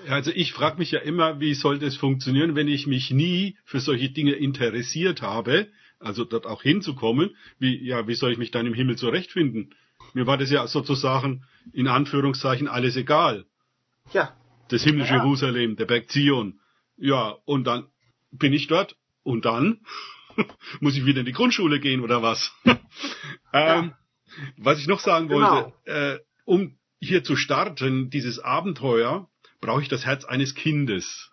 Also ich frage mich ja immer, wie soll das funktionieren, wenn ich mich nie für solche Dinge interessiert habe, also dort auch hinzukommen, wie, ja, wie soll ich mich dann im Himmel zurechtfinden? Mir war das ja sozusagen in Anführungszeichen alles egal. Ja. Das himmlische ja. Jerusalem, der Berg Zion. Ja, und dann bin ich dort und dann *laughs* muss ich wieder in die Grundschule gehen oder was? *laughs* ähm, Was ich noch sagen wollte, genau. äh, um hier zu starten, dieses Abenteuer, brauche ich das Herz eines Kindes,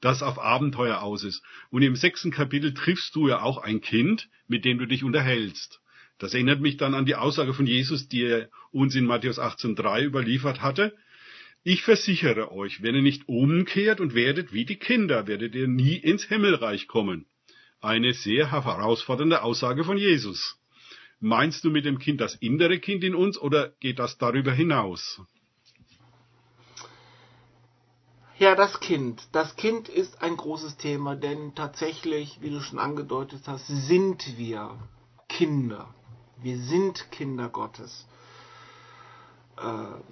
das auf Abenteuer aus ist. Und im sechsten Kapitel triffst du ja auch ein Kind, mit dem du dich unterhältst. Das erinnert mich dann an die Aussage von Jesus, die er uns in Matthäus 18.3 überliefert hatte. Ich versichere euch, wenn ihr nicht umkehrt und werdet wie die Kinder, werdet ihr nie ins Himmelreich kommen. Eine sehr herausfordernde Aussage von Jesus. Meinst du mit dem Kind das innere Kind in uns oder geht das darüber hinaus? Ja, das Kind. Das Kind ist ein großes Thema, denn tatsächlich, wie du schon angedeutet hast, sind wir Kinder. Wir sind Kinder Gottes. Äh,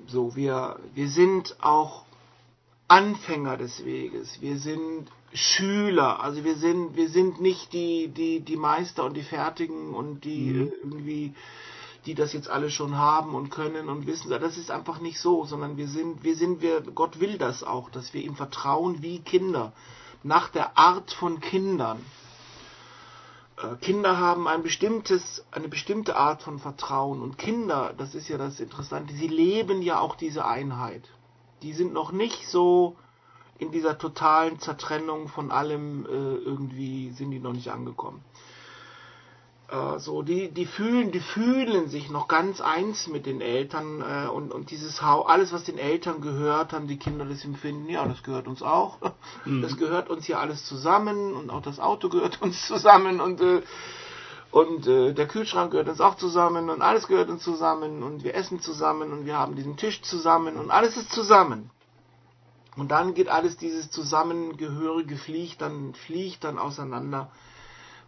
so, wir, wir sind auch Anfänger des Weges. Wir sind Schüler. Also wir sind, wir sind nicht die, die, die Meister und die Fertigen und die mhm. irgendwie die das jetzt alle schon haben und können und wissen. Das ist einfach nicht so, sondern wir sind, wir sind, wir, Gott will das auch, dass wir ihm vertrauen wie Kinder, nach der Art von Kindern. Äh, Kinder haben ein bestimmtes, eine bestimmte Art von Vertrauen und Kinder, das ist ja das Interessante, sie leben ja auch diese Einheit. Die sind noch nicht so in dieser totalen Zertrennung von allem, äh, irgendwie sind die noch nicht angekommen. Äh, so, die, die fühlen, die fühlen sich noch ganz eins mit den Eltern äh, und, und dieses alles, was den Eltern gehört, haben die Kinder das empfinden, ja, das gehört uns auch. *laughs* Mhm. Das gehört uns hier alles zusammen und auch das Auto gehört uns *laughs* zusammen und äh, und äh, der Kühlschrank gehört uns auch zusammen und alles gehört uns zusammen und wir essen zusammen und wir haben diesen Tisch zusammen und alles ist zusammen. Und dann geht alles dieses Zusammengehörige fliegt dann, fliegt dann auseinander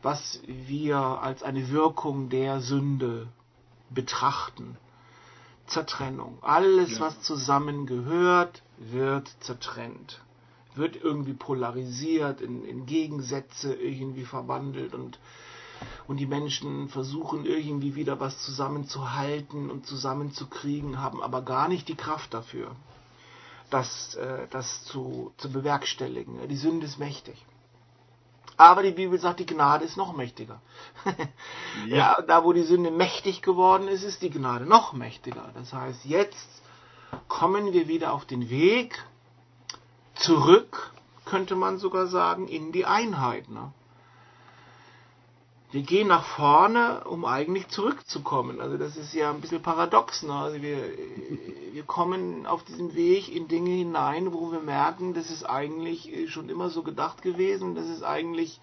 was wir als eine Wirkung der Sünde betrachten. Zertrennung. Alles, ja. was zusammengehört, wird zertrennt. Wird irgendwie polarisiert, in, in Gegensätze irgendwie verwandelt und, und die Menschen versuchen irgendwie wieder was zusammenzuhalten und zusammenzukriegen, haben aber gar nicht die Kraft dafür, das, äh, das zu, zu bewerkstelligen. Die Sünde ist mächtig. Aber die Bibel sagt, die Gnade ist noch mächtiger. ja. *laughs* ja. da wo die Sünde mächtig geworden ist, ist die Gnade noch mächtiger. Das heißt, jetzt kommen wir wieder auf den Weg zurück, könnte man sogar sagen, in die Einheit. Ne? Wir gehen nach vorne, um eigentlich zurückzukommen. Also das ist ja ein bisschen paradox. Ne? Also wir, wir kommen auf diesem Weg in Dinge hinein, wo wir merken, das ist eigentlich schon immer so gedacht gewesen. Das ist eigentlich,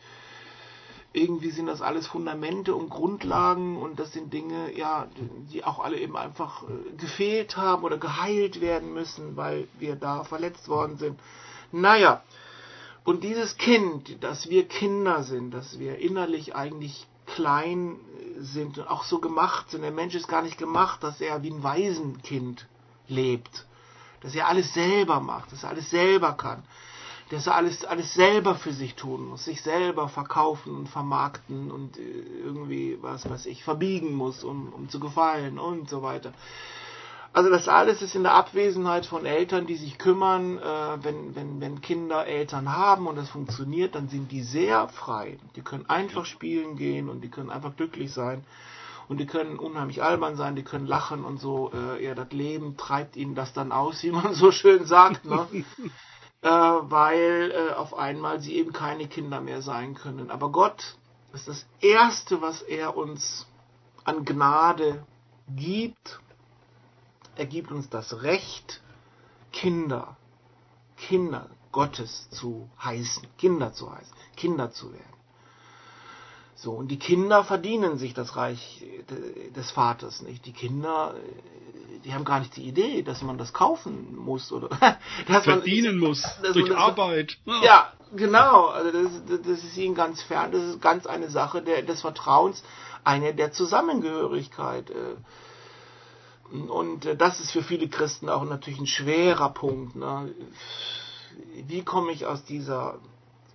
irgendwie sind das alles Fundamente und Grundlagen und das sind Dinge, ja, die auch alle eben einfach äh, gefehlt haben oder geheilt werden müssen, weil wir da verletzt worden sind. Naja, und dieses Kind, dass wir Kinder sind, dass wir innerlich eigentlich klein sind und auch so gemacht sind. Der Mensch ist gar nicht gemacht, dass er wie ein Waisenkind lebt. Dass er alles selber macht, dass er alles selber kann. Dass er alles, alles selber für sich tun muss, sich selber verkaufen und vermarkten und äh, irgendwie, was weiß ich, verbiegen muss, um, um zu gefallen und so weiter. Also das alles ist in der Abwesenheit von Eltern, die sich kümmern, äh, wenn, wenn, wenn Kinder Eltern haben und das funktioniert, dann sind die sehr frei. Die können einfach spielen gehen und die können einfach glücklich sein. und die können unheimlich albern sein, die können lachen und so. Äh, ja, das Leben treibt ihnen das dann aus, *laughs* wie man so schön sagt, ne? *laughs* äh, weil äh, auf einmal sie eben keine Kinder mehr sein können. Aber Gott ist das Erste, was er uns an Gnade gibt. Er gibt uns das Recht, Kinder, Kinder Gottes zu heißen, Kinder zu heißen, Kinder zu werden. So, und die Kinder verdienen sich das Reich des Vaters nicht. Die Kinder, die haben gar nicht die Idee, dass man das kaufen muss oder *laughs* dass verdienen man, muss durch das, Arbeit. Ja, genau. Also das, das ist ihnen ganz fern. Das ist ganz eine Sache der, des Vertrauens, eine der Zusammengehörigkeit. Und das ist für viele Christen auch natürlich ein schwerer Punkt. Ne? Wie komme ich aus dieser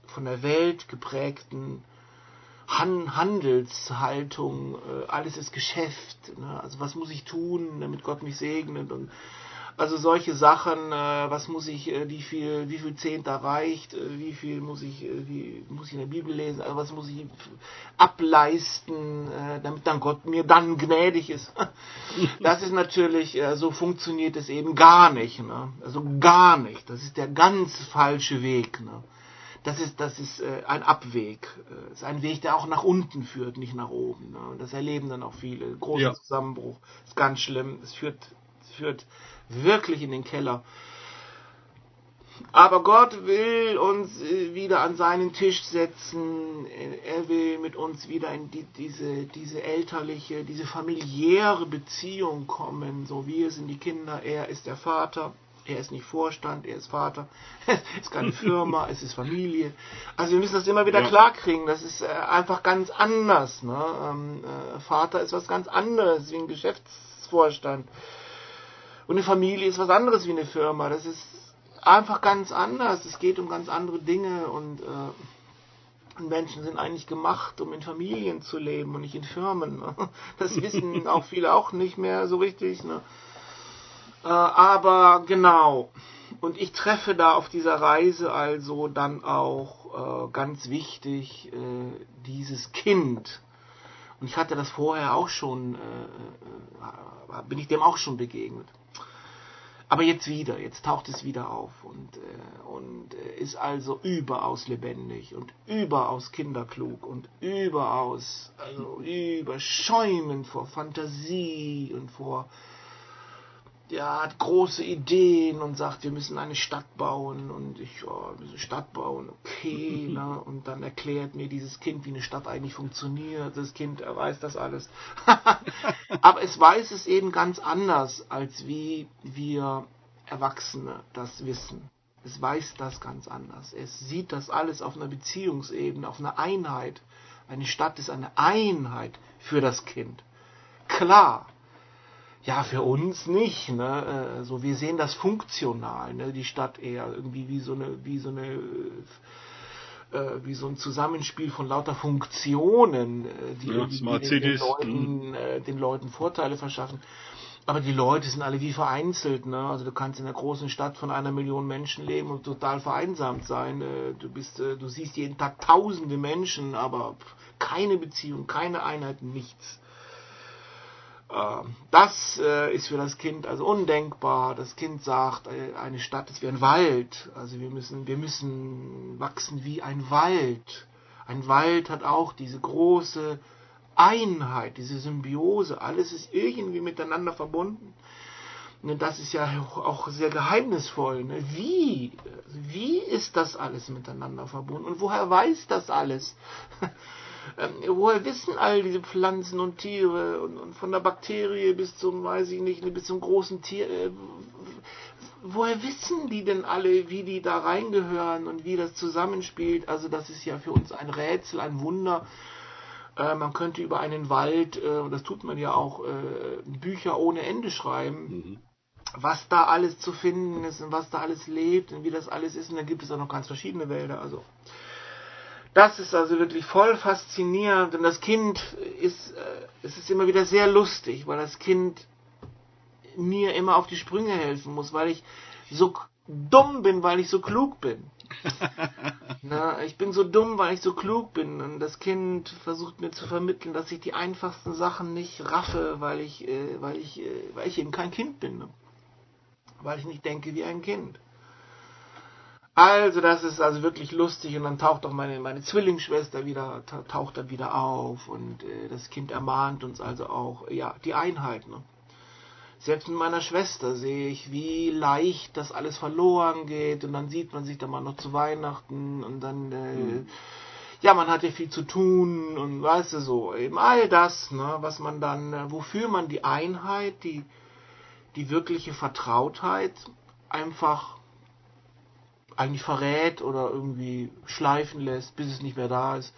von der Welt geprägten Han Handelshaltung, äh, alles ist Geschäft. Ne? Also was muss ich tun, damit Gott mich segnet und also solche Sachen, äh, was muss ich, äh, wie viel, wie viel Zehnter reicht, äh, wie viel muss ich, äh, wie muss ich in der Bibel lesen, also was muss ich ableisten, äh, damit dann Gott mir dann gnädig ist. *laughs* das ist natürlich, äh, so funktioniert es eben gar nicht, ne? Also gar nicht. Das ist der ganz falsche Weg, ne? das ist, das ist äh, ein Abweg. Äh, ist ein Weg, der auch nach unten führt, nicht nach oben. Ne? Und das erleben dann auch viele. Großer ja. Zusammenbruch. Ist ganz schlimm. Es führt, es führt wirklich in den Keller. Aber Gott will uns äh, wieder an seinen Tisch setzen. Er will mit uns wieder in die, diese, diese elterliche, diese familiäre Beziehung kommen. So wir sind die Kinder, er ist der Vater. Er ist nicht Vorstand, er ist Vater. *laughs* Es ist keine Firma, es ist Familie. Also wir müssen das immer wieder ja. klarkriegen. Das ist äh, einfach ganz anders. Ne? Ähm, äh, Vater ist was ganz anderes wie ein Geschäftsvorstand. Und eine Familie ist was anderes wie eine Firma. Das ist einfach ganz anders. Es geht um ganz andere Dinge und äh, Menschen sind eigentlich gemacht, um in Familien zu leben und nicht in Firmen. Ne? Das *laughs* wissen auch viele auch nicht mehr so richtig. Ne? Äh, aber genau. Und ich treffe da auf dieser Reise also dann auch äh, ganz wichtig äh, dieses Kind. Und ich hatte das vorher auch schon, äh, äh, bin ich dem auch schon begegnet. Aber jetzt wieder, jetzt taucht es wieder auf und, äh, und ist also überaus lebendig und überaus kinderklug und überaus, also überschäumend vor Fantasie und vor der hat große Ideen und sagt, wir müssen eine Stadt bauen und ich, oh, wir müssen Stadt bauen, okay, *laughs* ne? Und dann erklärt mir dieses Kind, wie eine Stadt eigentlich funktioniert. Das Kind er weiß das alles. *laughs* Aber es weiß es eben ganz anders, als wie wir Erwachsene das wissen. Es weiß das ganz anders. Es sieht das alles auf einer Beziehungsebene, auf einer Einheit. Eine Stadt ist eine Einheit für das Kind. Klar, ja, für uns nicht. Ne? Also wir sehen das funktional, ne? die Stadt eher irgendwie wie so eine, wie so eine äh, wie so ein Zusammenspiel von lauter Funktionen, äh, die, ja, die, die den, Leuten, äh, den Leuten Vorteile verschaffen. Aber die Leute sind alle wie vereinzelt, ne? Also du kannst in einer großen Stadt von einer Million Menschen leben und total vereinsamt sein. Äh, du bist, äh, du siehst jeden Tag tausende Menschen, aber keine Beziehung, keine Einheit, nichts. Ähm, das äh, ist für das Kind also undenkbar. Das Kind sagt, äh, eine Stadt ist wie ein Wald. Also wir müssen, wir müssen wachsen wie ein Wald. Ein Wald hat auch diese große Einheit, diese Symbiose. Alles ist irgendwie miteinander verbunden. Und das ist ja auch sehr geheimnisvoll. Ne? Wie? Wie ist das alles miteinander verbunden? Und woher weiß das alles? *laughs* ähm, woher wissen all diese Pflanzen und Tiere und, und, von der Bakterie bis zum, weiß ich nicht, bis zum großen Tier, äh, woher wissen die denn alle, wie die da reingehören und wie das zusammenspielt? Also das ist ja für uns ein Rätsel, ein Wunder. Äh, man könnte über einen Wald, äh, und das tut man ja auch, äh, Bücher ohne Ende schreiben. Mhm was da alles zu finden ist und was da alles lebt und wie das alles ist. Und da gibt es auch noch ganz verschiedene Wälder. Also das ist also wirklich voll faszinierend und das Kind ist, äh, es ist immer wieder sehr lustig, weil das Kind mir immer auf die Sprünge helfen muss, weil ich so dumm bin, weil ich so klug bin. *laughs* Na, ich bin so dumm, weil ich so klug bin. Und das Kind versucht mir zu vermitteln, dass ich die einfachsten Sachen nicht raffe, weil ich, äh, weil ich, äh, weil ich eben kein Kind bin. Ne? Weil ich nicht denke wie ein Kind. Also, das ist also wirklich lustig und dann taucht auch meine, meine Zwillingsschwester wieder, taucht dann wieder auf und äh, das Kind ermahnt uns also auch, ja, die Einheit. Ne? Selbst mit meiner Schwester sehe ich, wie leicht das alles verloren geht und dann sieht man sich dann mal noch zu Weihnachten und dann, äh, mhm. ja, man hat ja viel zu tun und weißt du so, eben all das, ne, was man dann, äh, wofür man die Einheit, die, die wirkliche Vertrautheit einfach eigentlich verrät oder irgendwie schleifen lässt, bis es nicht mehr da ist,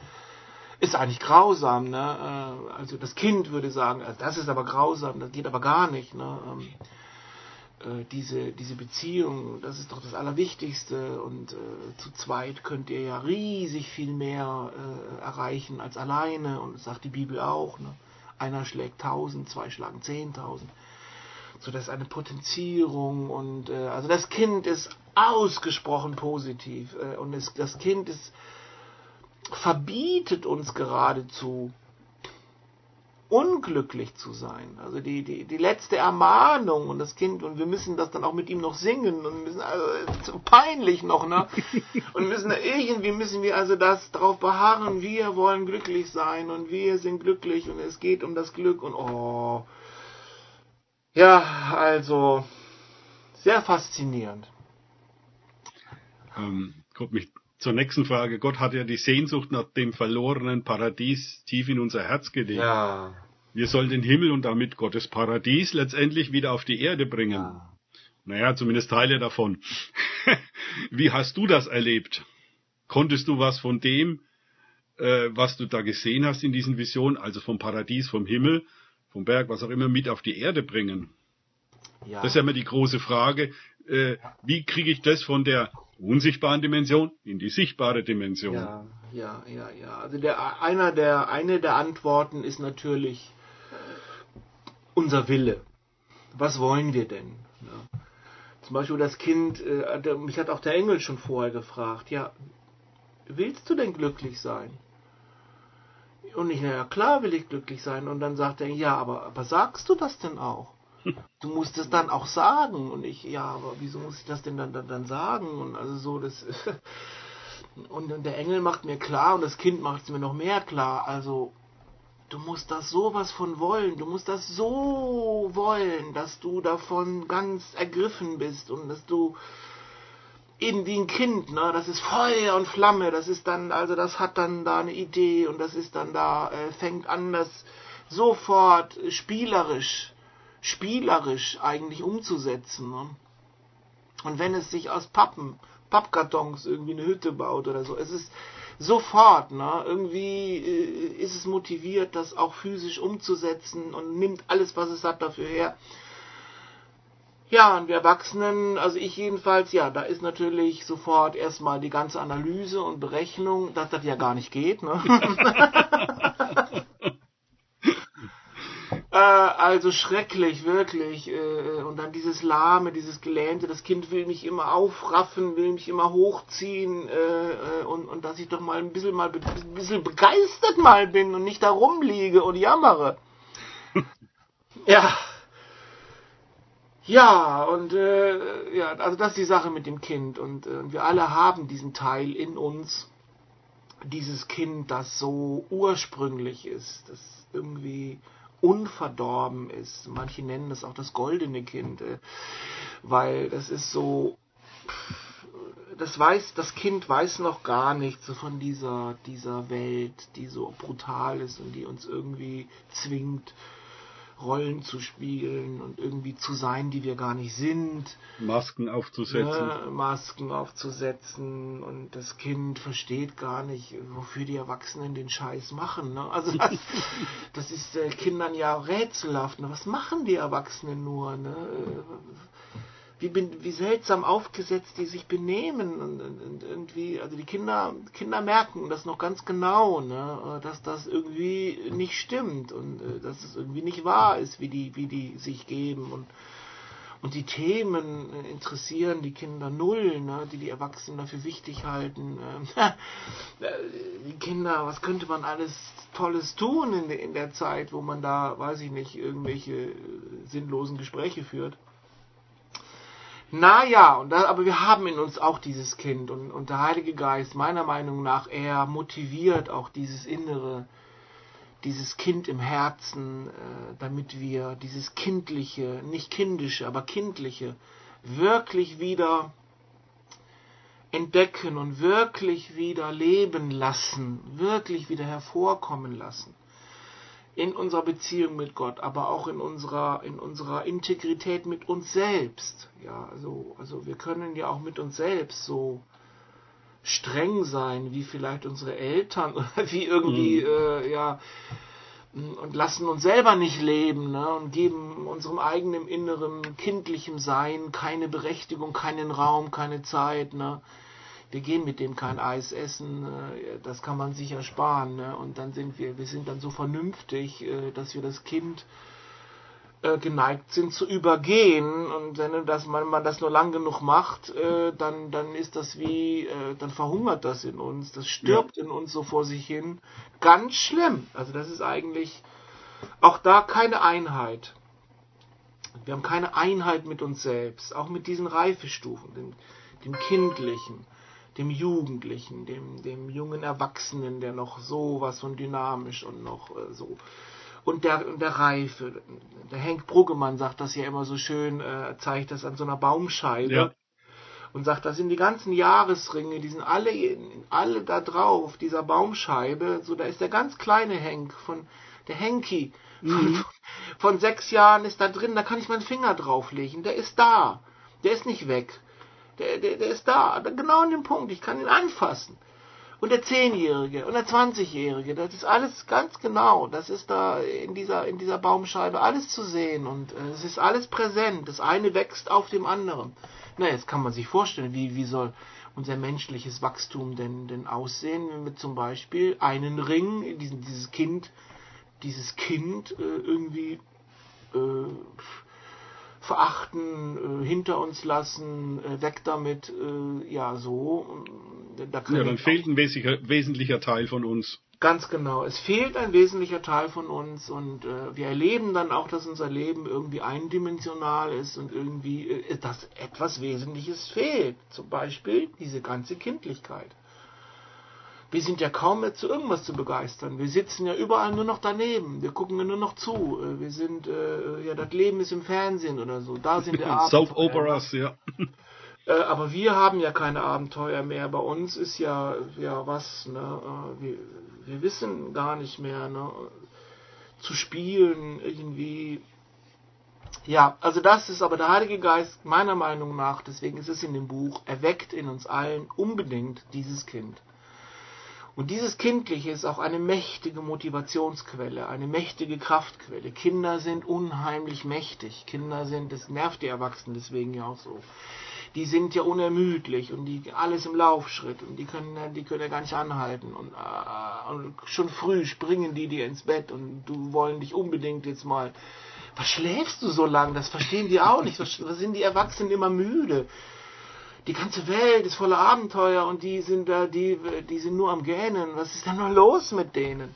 ist eigentlich grausam. Ne? Äh, also das Kind würde sagen, äh, das ist aber grausam, das geht aber gar nicht. Ne? Ähm, äh, diese, diese Beziehung, das ist doch das Allerwichtigste und äh, zu zweit könnt ihr ja riesig viel mehr äh, erreichen als alleine und das sagt die Bibel auch. Ne? Einer schlägt tausend, zwei schlagen zehntausend so dass eine Potenzierung und äh, also das Kind ist ausgesprochen positiv äh, und es, das Kind ist verbietet uns geradezu unglücklich zu sein. Also die, die, die letzte Ermahnung und das Kind, und wir müssen das dann auch mit ihm noch singen und müssen, also so peinlich noch, ne? *laughs* Und müssen irgendwie müssen wir also das darauf beharren, wir wollen glücklich sein und wir sind glücklich und es geht um das Glück und oh, ja, also sehr faszinierend. Ähm, kommt mich zur nächsten Frage. Gott hat ja die Sehnsucht nach dem verlorenen Paradies tief in unser Herz gelegt. Ja. Wir sollen den Himmel und damit Gottes Paradies letztendlich wieder auf die Erde bringen. Ja. Naja, zumindest Teile davon. *laughs* Wie hast du das erlebt? Konntest du was von dem, äh, was du da gesehen hast in diesen Visionen, also vom Paradies, vom Himmel, vom Berg, was auch immer, mit auf die Erde bringen? Ja. Das ist ja immer die große Frage. Äh, wie kriege ich das von der unsichtbaren Dimension in die sichtbare Dimension? Ja, ja, ja, ja. Also der, einer der, eine der Antworten ist natürlich unser Wille. Was wollen wir denn? Ja. Zum Beispiel das Kind, äh, mich hat auch der Engel schon vorher gefragt, ja, willst du denn glücklich sein? Und ich, naja, klar will ich glücklich sein. Und dann sagt er, ja, aber, aber sagst du das denn auch? Du musst es dann auch sagen. Und ich, ja, aber wieso muss ich das denn dann, dann, dann sagen? Und also so, das. *laughs* Und der Engel macht mir klar und das Kind macht es mir noch mehr klar. Also, du musst das sowas von wollen. Du musst das so wollen, dass du davon ganz ergriffen bist und dass du eben wie ein Kind, ne? Das ist Feuer und Flamme, das ist dann, also das hat dann da eine Idee und das ist dann da, äh, fängt an, das sofort spielerisch, spielerisch eigentlich umzusetzen. Ne? Und wenn es sich aus Pappen, Pappkartons irgendwie eine Hütte baut oder so, es ist sofort, ne? Irgendwie äh, ist es motiviert, das auch physisch umzusetzen und nimmt alles, was es hat, dafür her. Ja, und wir Erwachsenen, also ich jedenfalls, ja, da ist natürlich sofort erstmal die ganze Analyse und Berechnung, dass das ja gar nicht geht. Ne? *laughs* *laughs* äh, also schrecklich, wirklich. Äh, und dann dieses Lahme, dieses Gelähmte, das Kind will mich immer aufraffen, will mich immer hochziehen äh, äh und, und dass ich doch mal ein bisschen, mal, ein bisschen begeistert mal bin und nicht da rumliege und jammere. *laughs* ja. Ja, und äh, ja, also das ist die Sache mit dem Kind. Und äh, wir alle haben diesen Teil in uns, dieses Kind, das so ursprünglich ist, das irgendwie unverdorben ist. Manche nennen das auch das goldene Kind, äh, weil das ist so, das weiß, das Kind weiß noch gar nichts von dieser, dieser Welt, die so brutal ist und die uns irgendwie zwingt, Rollen zu spielen und irgendwie zu sein, die wir gar nicht sind. Masken aufzusetzen. Ne, Masken aufzusetzen und das Kind versteht gar nicht, wofür die Erwachsenen den Scheiß machen. Ne? Also das, *laughs* das ist äh, Kindern ja rätselhaft. Ne? Was machen die Erwachsenen nur? Ne? Wie, wie seltsam aufgesetzt die sich benehmen und, und, irgendwie, also die Kinder, Kinder merken das noch ganz genau, ne, dass das irgendwie nicht stimmt und äh, dass es irgendwie nicht wahr ist, wie die, wie die sich geben und Und die Themen äh, interessieren die Kinder null, ne, die die Erwachsenen dafür wichtig halten. Ähm, *laughs* die Kinder, was könnte man alles Tolles tun in der Zeit, wo man da, weiß ich nicht, irgendwelche sinnlosen Gespräche führt. Naja, und da, aber wir haben in uns auch dieses Kind und, und der Heilige Geist, meiner Meinung nach, er motiviert auch dieses innere, dieses Kind im Herzen, äh, damit wir dieses kindliche, nicht kindische, aber kindliche, wirklich wieder entdecken und wirklich wieder leben lassen, wirklich wieder hervorkommen lassen in unserer Beziehung mit Gott, aber auch in unserer, in unserer Integrität mit uns selbst. Ja, also, also wir können ja auch mit uns selbst so streng sein, wie vielleicht unsere Eltern *laughs* oder wie irgendwie, mhm. äh, ja, und lassen uns selber nicht leben ne, und geben unserem eigenen inneren kindlichen Sein keine Berechtigung, keinen Raum, keine Zeit. Ne wir gehen mit dem kein Eis essen, äh, das kann man sicher sparen. Ne? Und dann sind wir, wir sind dann so vernünftig, äh, dass wir das Kind äh, geneigt sind zu übergehen. Und wenn das, man, man das nur lang genug macht, dann, dann ist das wie, dann verhungert das in uns, das stirbt ja. in uns so vor sich hin. Ganz schlimm. Also das ist eigentlich auch da keine Einheit. Wir haben keine Einheit mit uns selbst, auch mit diesen Reifestufen, dem, dem Kindlichen dem Jugendlichen, dem, dem jungen Erwachsenen, der noch so was von dynamisch und noch äh, so. Und der, der Reife. Der Henk Bruggemann sagt das ja immer so schön, äh, zeigt das an so einer Baumscheibe. Ja. Und sagt, das sind die ganzen Jahresringe, die sind alle, alle da drauf, dieser Baumscheibe. So, da ist der ganz kleine Henk von, der Henki, von, mhm. von sechs Jahren ist da drin, da kann ich meinen Finger drauflegen. Der ist da. Der ist nicht weg. Der, der, der ist da, genau an dem Punkt. Ich kann ihn anfassen. Und der Zehnjährige und der Zwanzigjährige, das ist alles ganz genau. Das ist da in dieser, in dieser Baumscheibe alles zu sehen und äh, es ist alles präsent. Das eine wächst auf dem anderen. Na, jetzt kann man sich vorstellen, wie, wie soll unser menschliches Wachstum denn, denn aussehen, wenn wir zum Beispiel einen Ring, diesen, dieses Kind, dieses Kind äh, irgendwie äh, verachten, äh, hinter uns lassen, äh, weg damit, äh, ja so. Da ja, dann fehlt ein wesentlicher, wesentlicher Teil von uns. Ganz genau. Es fehlt ein wesentlicher Teil von uns und äh, wir erleben dann auch, dass unser Leben irgendwie eindimensional ist und irgendwie, äh, dass etwas Wesentliches fehlt. Zum Beispiel diese ganze Kindlichkeit wir sind ja kaum mehr zu irgendwas zu begeistern. Wir sitzen ja überall nur noch daneben. Wir gucken ja nur noch zu. Äh, wir sind, äh, ja, das Leben ist im Fernsehen oder so. Da sind wir *laughs* Abenteuer. Soap Operas, ja. Äh, aber wir haben ja keine Abenteuer mehr. Bei uns ist ja, ja was, ne? Äh, wir, wir wissen gar nicht mehr, ne? Zu spielen irgendwie. Ja, also das ist aber der Heilige Geist meiner Meinung nach, deswegen ist es in dem Buch, erweckt in uns allen unbedingt dieses Kind. Und dieses Kindliche ist auch eine mächtige Motivationsquelle, eine mächtige Kraftquelle. Kinder sind unheimlich mächtig. Kinder sind, das nervt die Erwachsenen deswegen ja auch so. Die sind ja unermüdlich und die alles im Laufschritt und die können, die können ja gar nicht anhalten und, äh, und schon früh springen die dir ins Bett und du wollen dich unbedingt jetzt mal. Was schläfst du so lang? Das verstehen die auch nicht. Was, was sind die Erwachsenen immer müde? Die ganze Welt ist voller Abenteuer und die sind da, die, die sind nur am Gähnen. Was ist denn nur los mit denen?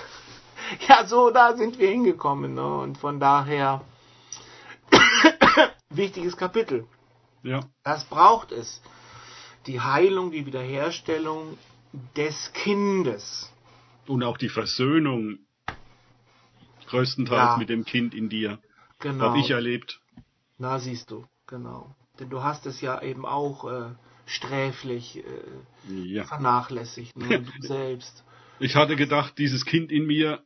*laughs* ja, so da sind wir hingekommen, ne? Und von daher *coughs* wichtiges Kapitel. Ja. Das braucht es. Die Heilung, die Wiederherstellung des Kindes. Und auch die Versöhnung größtenteils ja. mit dem Kind in dir. Genau. Habe ich erlebt. Na, siehst du, genau. Denn du hast es ja eben auch äh, sträflich äh, ja. vernachlässigt, ne? *laughs* du selbst. Ich hatte gedacht, dieses Kind in mir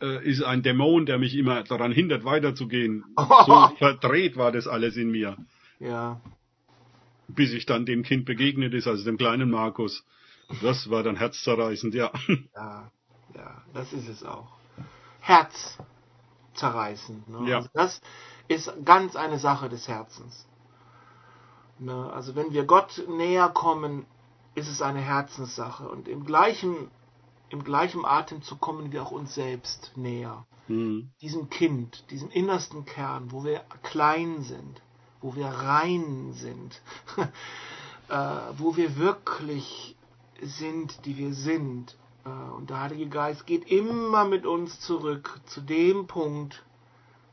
äh, ist ein Dämon, der mich immer daran hindert, weiterzugehen. *laughs* So verdreht war das alles in mir. Ja. Bis ich dann dem Kind begegnet ist, also dem kleinen Markus. Das war dann herzzerreißend, ja. *laughs* Ja, ja, das ist es auch. Herzzerreißend. Ne? Ja. Also das ist ganz eine Sache des Herzens. Ne? Also wenn wir Gott näher kommen, ist es eine Herzenssache. Und im gleichen im gleichen Atemzug kommen wir auch uns selbst näher. Mhm. Diesem Kind, diesem innersten Kern, wo wir klein sind, wo wir rein sind, *laughs* äh, wo wir wirklich sind, die wir sind. Äh, und der Heilige Geist geht immer mit uns zurück zu dem Punkt,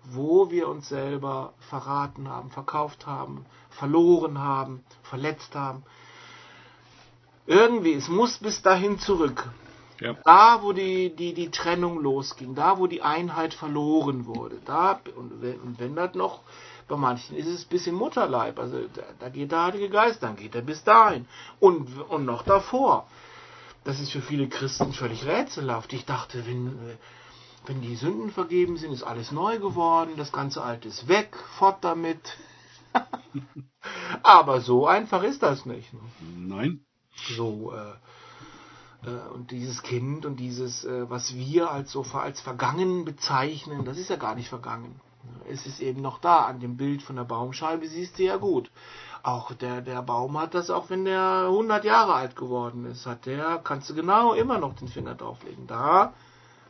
wo wir uns selber verraten haben, verkauft haben, verloren haben, verletzt haben. Irgendwie, es muss bis dahin zurück. Ja. Da, wo die, die, die Trennung losging, da, wo die Einheit verloren wurde, da, und wenn, und wenn das noch, bei manchen ist es bis im Mutterleib, also da, da geht der Heilige Geist, dann geht er bis dahin. Und, und noch davor. Das ist für viele Christen völlig rätselhaft. Ich dachte, wenn, wenn die Sünden vergeben sind, ist alles neu geworden, das ganze Alte ist weg, fort damit. *laughs* Aber so einfach ist das nicht. Ne? Nein. So, äh, äh, und dieses Kind und dieses, äh, was wir als so als vergangen bezeichnen, das ist ja gar nicht vergangen. Es ist eben noch da. An dem Bild von der Baumscheibe siehst du ja gut. Auch der, der Baum hat das, auch wenn der 100 Jahre alt geworden ist, hat der, kannst du genau immer noch den Finger drauflegen. Da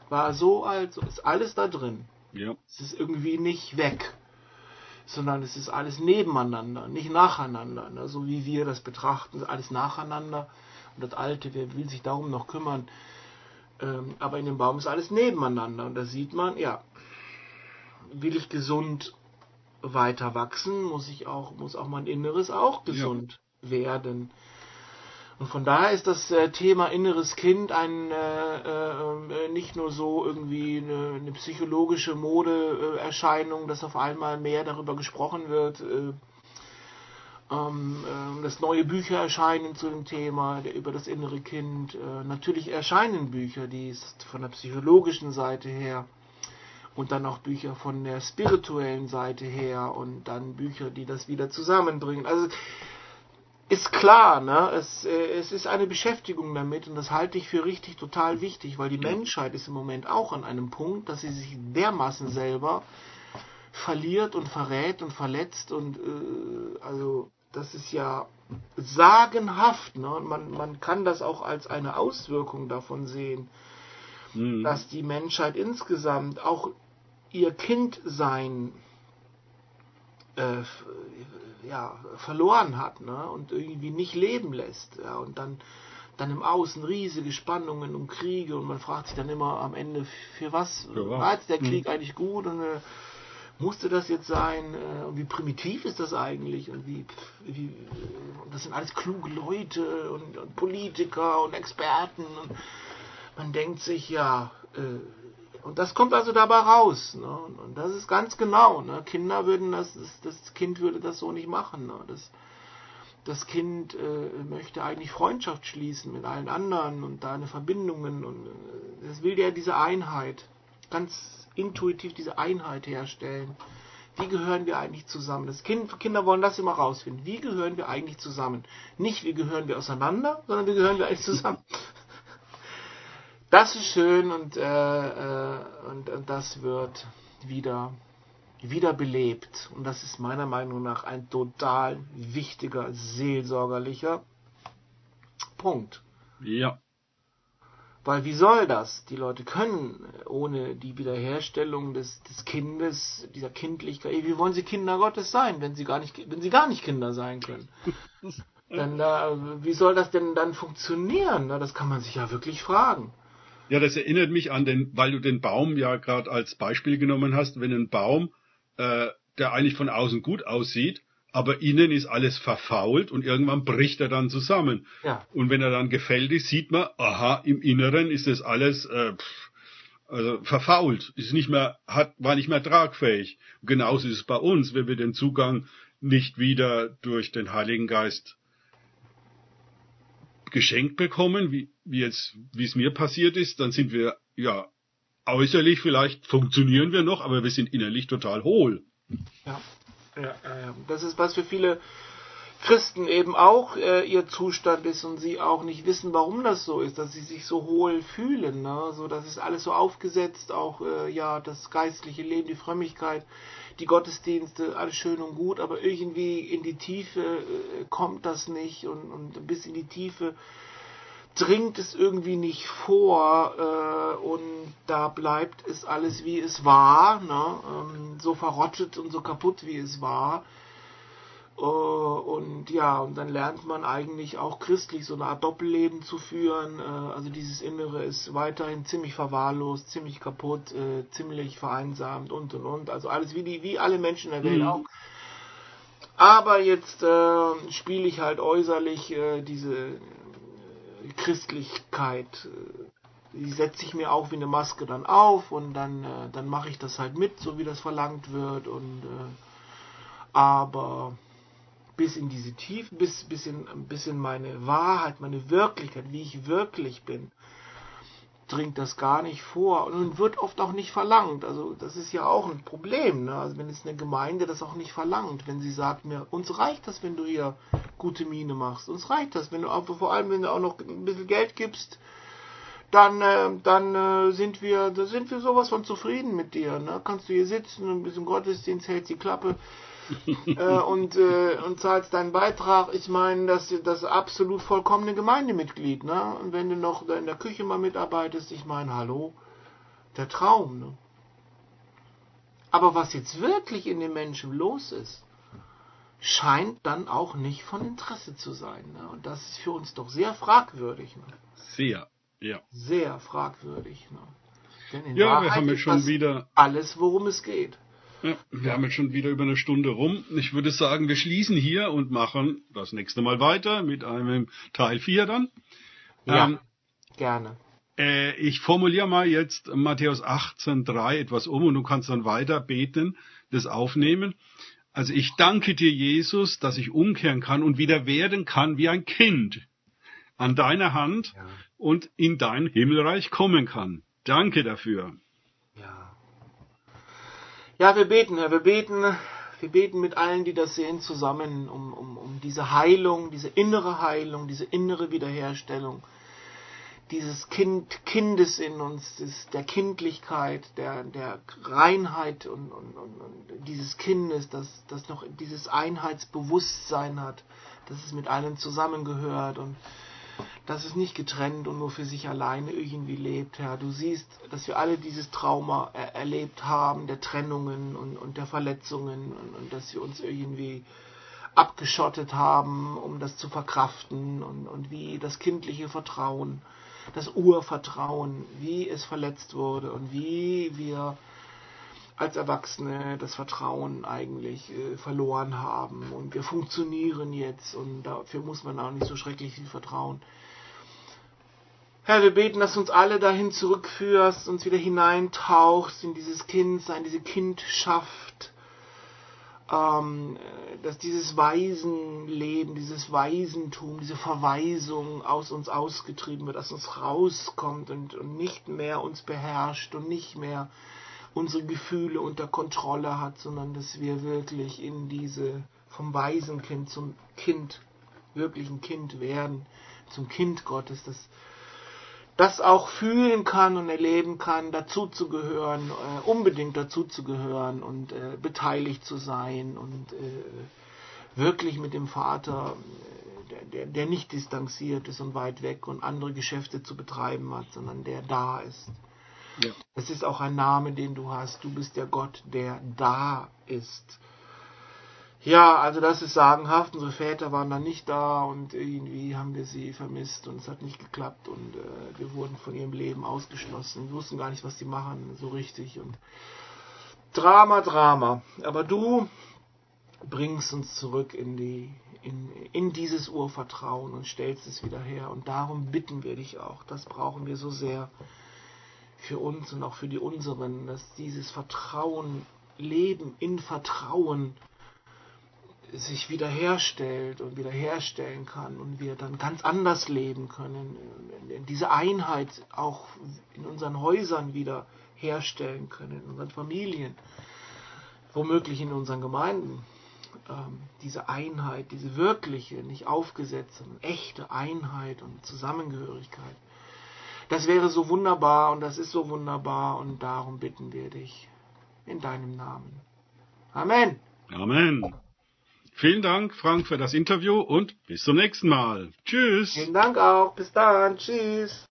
war so alt, so ist alles da drin. Ja. Es ist irgendwie nicht weg, sondern es ist alles nebeneinander, nicht nacheinander. Ne? So wie wir das betrachten, alles nacheinander und das Alte, wer will sich darum noch kümmern? Ähm, aber in dem Baum ist alles nebeneinander und da sieht man, ja, will ich gesund weiter wachsen, muss ich auch, muss auch mein Inneres auch gesund ja. werden. Und von daher ist das äh, Thema inneres Kind ein äh, äh, nicht nur so irgendwie eine, eine psychologische Modeerscheinung, dass auf einmal mehr darüber gesprochen wird. Äh, ähm, äh, dass neue Bücher erscheinen zu dem Thema über das innere Kind. Äh, natürlich erscheinen Bücher, die von der psychologischen Seite her und dann auch Bücher von der spirituellen Seite her und dann Bücher, die das wieder zusammenbringen. Also ist klar, ne? Es, äh, es ist eine Beschäftigung damit und das halte ich für richtig total wichtig, weil die Menschheit ist im Moment auch an einem Punkt, dass sie sich dermaßen selber verliert und verrät und verletzt und äh, also das ist ja sagenhaft. Ne? Und man, man kann das auch als eine Auswirkung davon sehen, mhm. dass die Menschheit insgesamt auch ihr Kindsein äh, ja, verloren hat ne? und irgendwie nicht leben lässt. Ja? Und dann, dann im Außen riesige Spannungen und Kriege und man fragt sich dann immer am Ende, für was, für was? war jetzt der Krieg mhm. eigentlich gut und äh, musste das jetzt sein? Äh, wie primitiv ist das eigentlich? Und wie, wie das sind alles kluge Leute und, und Politiker und Experten. Und man denkt sich, ja, äh, und das kommt also dabei raus. Ne? Und das ist ganz genau. Ne? Kinder würden das, das, das Kind würde das so nicht machen. Ne? Das, das Kind äh, möchte eigentlich Freundschaft schließen mit allen anderen und da eine Verbindungen und äh, es will ja diese Einheit. Ganz intuitiv diese Einheit herstellen. Wie gehören wir eigentlich zusammen? Das kind, Kinder wollen das immer rausfinden. Wie gehören wir eigentlich zusammen? Nicht, wie gehören wir auseinander, sondern wie gehören wir eigentlich zusammen? *laughs* Das ist schön und, äh, äh, und, und das wird wieder, wieder belebt. Und das ist meiner Meinung nach ein total wichtiger, seelsorgerlicher Punkt. Ja. Weil wie soll das? Die Leute können ohne die Wiederherstellung des, des Kindes, dieser Kindlichkeit, wie wollen sie Kinder Gottes sein, wenn sie gar nicht, wenn sie gar nicht Kinder sein können? *laughs* dann, äh, wie soll das denn dann funktionieren? das kann man sich ja wirklich fragen. Ja, das erinnert mich an den, weil du den Baum ja gerade als Beispiel genommen hast, wenn ein Baum, äh, der eigentlich von außen gut aussieht, aber innen ist alles verfault und irgendwann bricht er dann zusammen. Ja. Und wenn er dann gefällt ist, sieht man, aha, im Inneren ist das alles äh, pff, also verfault, ist nicht mehr, hat, war nicht mehr tragfähig. Und genauso ist es bei uns, wenn wir den Zugang nicht wieder durch den Heiligen Geist geschenkt bekommen, wie, wie jetzt, wie es mir passiert ist, dann sind wir, ja, äußerlich vielleicht funktionieren wir noch, aber wir sind innerlich total hohl. Ja. Ja, das ist was für viele Christen eben auch äh, ihr Zustand ist und sie auch nicht wissen, warum das so ist, dass sie sich so hohl fühlen. Ne? So, das ist alles so aufgesetzt, auch äh, ja das geistliche Leben, die Frömmigkeit, die Gottesdienste, alles schön und gut, aber irgendwie in die Tiefe äh, kommt das nicht und, und bis in die Tiefe dringt es irgendwie nicht vor äh, und da bleibt es alles wie es war, ne? ähm, so verrottet und so kaputt wie es war. Äh, und ja, und dann lernt man eigentlich auch christlich so eine Art Doppelleben zu führen. Äh, also dieses Innere ist weiterhin ziemlich verwahrlost, ziemlich kaputt, äh, ziemlich vereinsamt und und und. Also alles wie die, wie alle Menschen der Welt mhm. auch. Aber jetzt äh, spiele ich halt äußerlich äh, diese Christlichkeit, die setze ich mir auch wie eine Maske dann auf und dann, äh, dann mache ich das halt mit, so wie das verlangt wird. Und äh, aber bis in diese Tiefe, bis, bis, in, bis in meine Wahrheit, meine Wirklichkeit, wie ich wirklich bin, dringt das gar nicht vor und wird oft auch nicht verlangt. Also das ist ja auch ein Problem, ne? Also wenn es eine Gemeinde das auch nicht verlangt, wenn sie sagt mir, uns reicht das, wenn du hier gute Miene machst, uns reicht das, wenn du auch, vor allem wenn du auch noch ein bisschen Geld gibst, dann äh, dann äh, sind wir da sind wir sowas von zufrieden mit dir, ne? Kannst du hier sitzen und bis im Gottesdienst hält die Klappe äh, und, äh, und zahlst deinen Beitrag. Ich meine, das das absolut vollkommene Gemeindemitglied, ne? Und wenn du noch in der Küche mal mitarbeitest, ich meine, hallo, der Traum, ne? Aber was jetzt wirklich in den Menschen los ist, scheint dann auch nicht von Interesse zu sein. Ne? Und das ist für uns doch sehr fragwürdig. Ne? Sehr, ja. Sehr fragwürdig. Ne? Denn in ja, Wahrheit wir haben jetzt schon wieder alles, worum es geht. Ja, wir haben jetzt schon wieder über eine Stunde rum. Ich würde sagen, wir schließen hier und machen das nächste Mal weiter mit einem Teil 4 dann. Ja, ähm, gerne. Äh, ich formuliere mal jetzt Matthäus 18,3 etwas um und du kannst dann weiter beten, das aufnehmen. Also ich danke dir, Jesus, dass ich umkehren kann und wieder werden kann wie ein Kind an deiner Hand ja. und in dein Himmelreich kommen kann. Danke dafür. Ja. Ja, wir beten, Herr, wir beten, wir beten mit allen, die das sehen, zusammen um, um, um diese Heilung, diese innere Heilung, diese innere Wiederherstellung dieses Kind, Kindes in uns, des, der Kindlichkeit, der, der Reinheit und, und, und, und dieses Kindes, das, das noch dieses Einheitsbewusstsein hat, dass es mit allen zusammengehört und dass es nicht getrennt und nur für sich alleine irgendwie lebt, Herr. Du siehst, dass wir alle dieses Trauma er erlebt haben, der Trennungen und, und der Verletzungen und, und dass wir uns irgendwie abgeschottet haben, um das zu verkraften und, und wie das kindliche Vertrauen das Urvertrauen, wie es verletzt wurde und wie wir als Erwachsene das Vertrauen eigentlich äh, verloren haben und wir funktionieren jetzt und dafür muss man auch nicht so schrecklich viel vertrauen. Herr, wir beten, dass du uns alle dahin zurückführst, uns wieder hineintauchst in dieses Kindsein, diese Kindschaft, ähm, dass dieses Waisenleben, dieses Waisentum, diese Verweisung aus uns ausgetrieben wird, dass uns rauskommt und, und nicht mehr uns beherrscht und nicht mehr unsere Gefühle unter Kontrolle hat, sondern dass wir wirklich in diese vom Waisenkind zum Kind, wirklichen Kind werden, zum Kind Gottes, dass das auch fühlen kann und erleben kann, dazuzugehören, äh, unbedingt dazuzugehören und äh, beteiligt zu sein und äh, wirklich mit dem Vater, äh, der, der, der nicht distanziert ist und weit weg und andere Geschäfte zu betreiben hat, sondern der da ist. Ja. Es ist auch ein Name, den du hast. Du bist der Gott, der da ist. Ja, also das ist sagenhaft. Unsere Väter waren dann nicht da und irgendwie haben wir sie vermisst und es hat nicht geklappt und äh, wir wurden von ihrem Leben ausgeschlossen. Wir wussten gar nicht, was die machen, so richtig und Drama, Drama. Aber du bringst uns zurück in die in, in dieses Urvertrauen und stellst es wieder her und darum bitten wir dich auch. Das brauchen wir so sehr für uns und auch für die unseren, dass dieses Vertrauen Leben in Vertrauen sich wiederherstellt und wiederherstellen kann und wir dann ganz anders leben können, diese Einheit auch in unseren Häusern wieder herstellen können, in unseren Familien, womöglich in unseren Gemeinden. Ähm, diese Einheit, diese wirkliche, nicht aufgesetzte, echte Einheit und Zusammengehörigkeit. Das wäre so wunderbar und das ist so wunderbar und darum bitten wir dich in deinem Namen. Amen. Amen. Vielen Dank, Frank, für das Interview und bis zum nächsten Mal. Tschüss. Vielen Dank auch. Bis dann. Tschüss.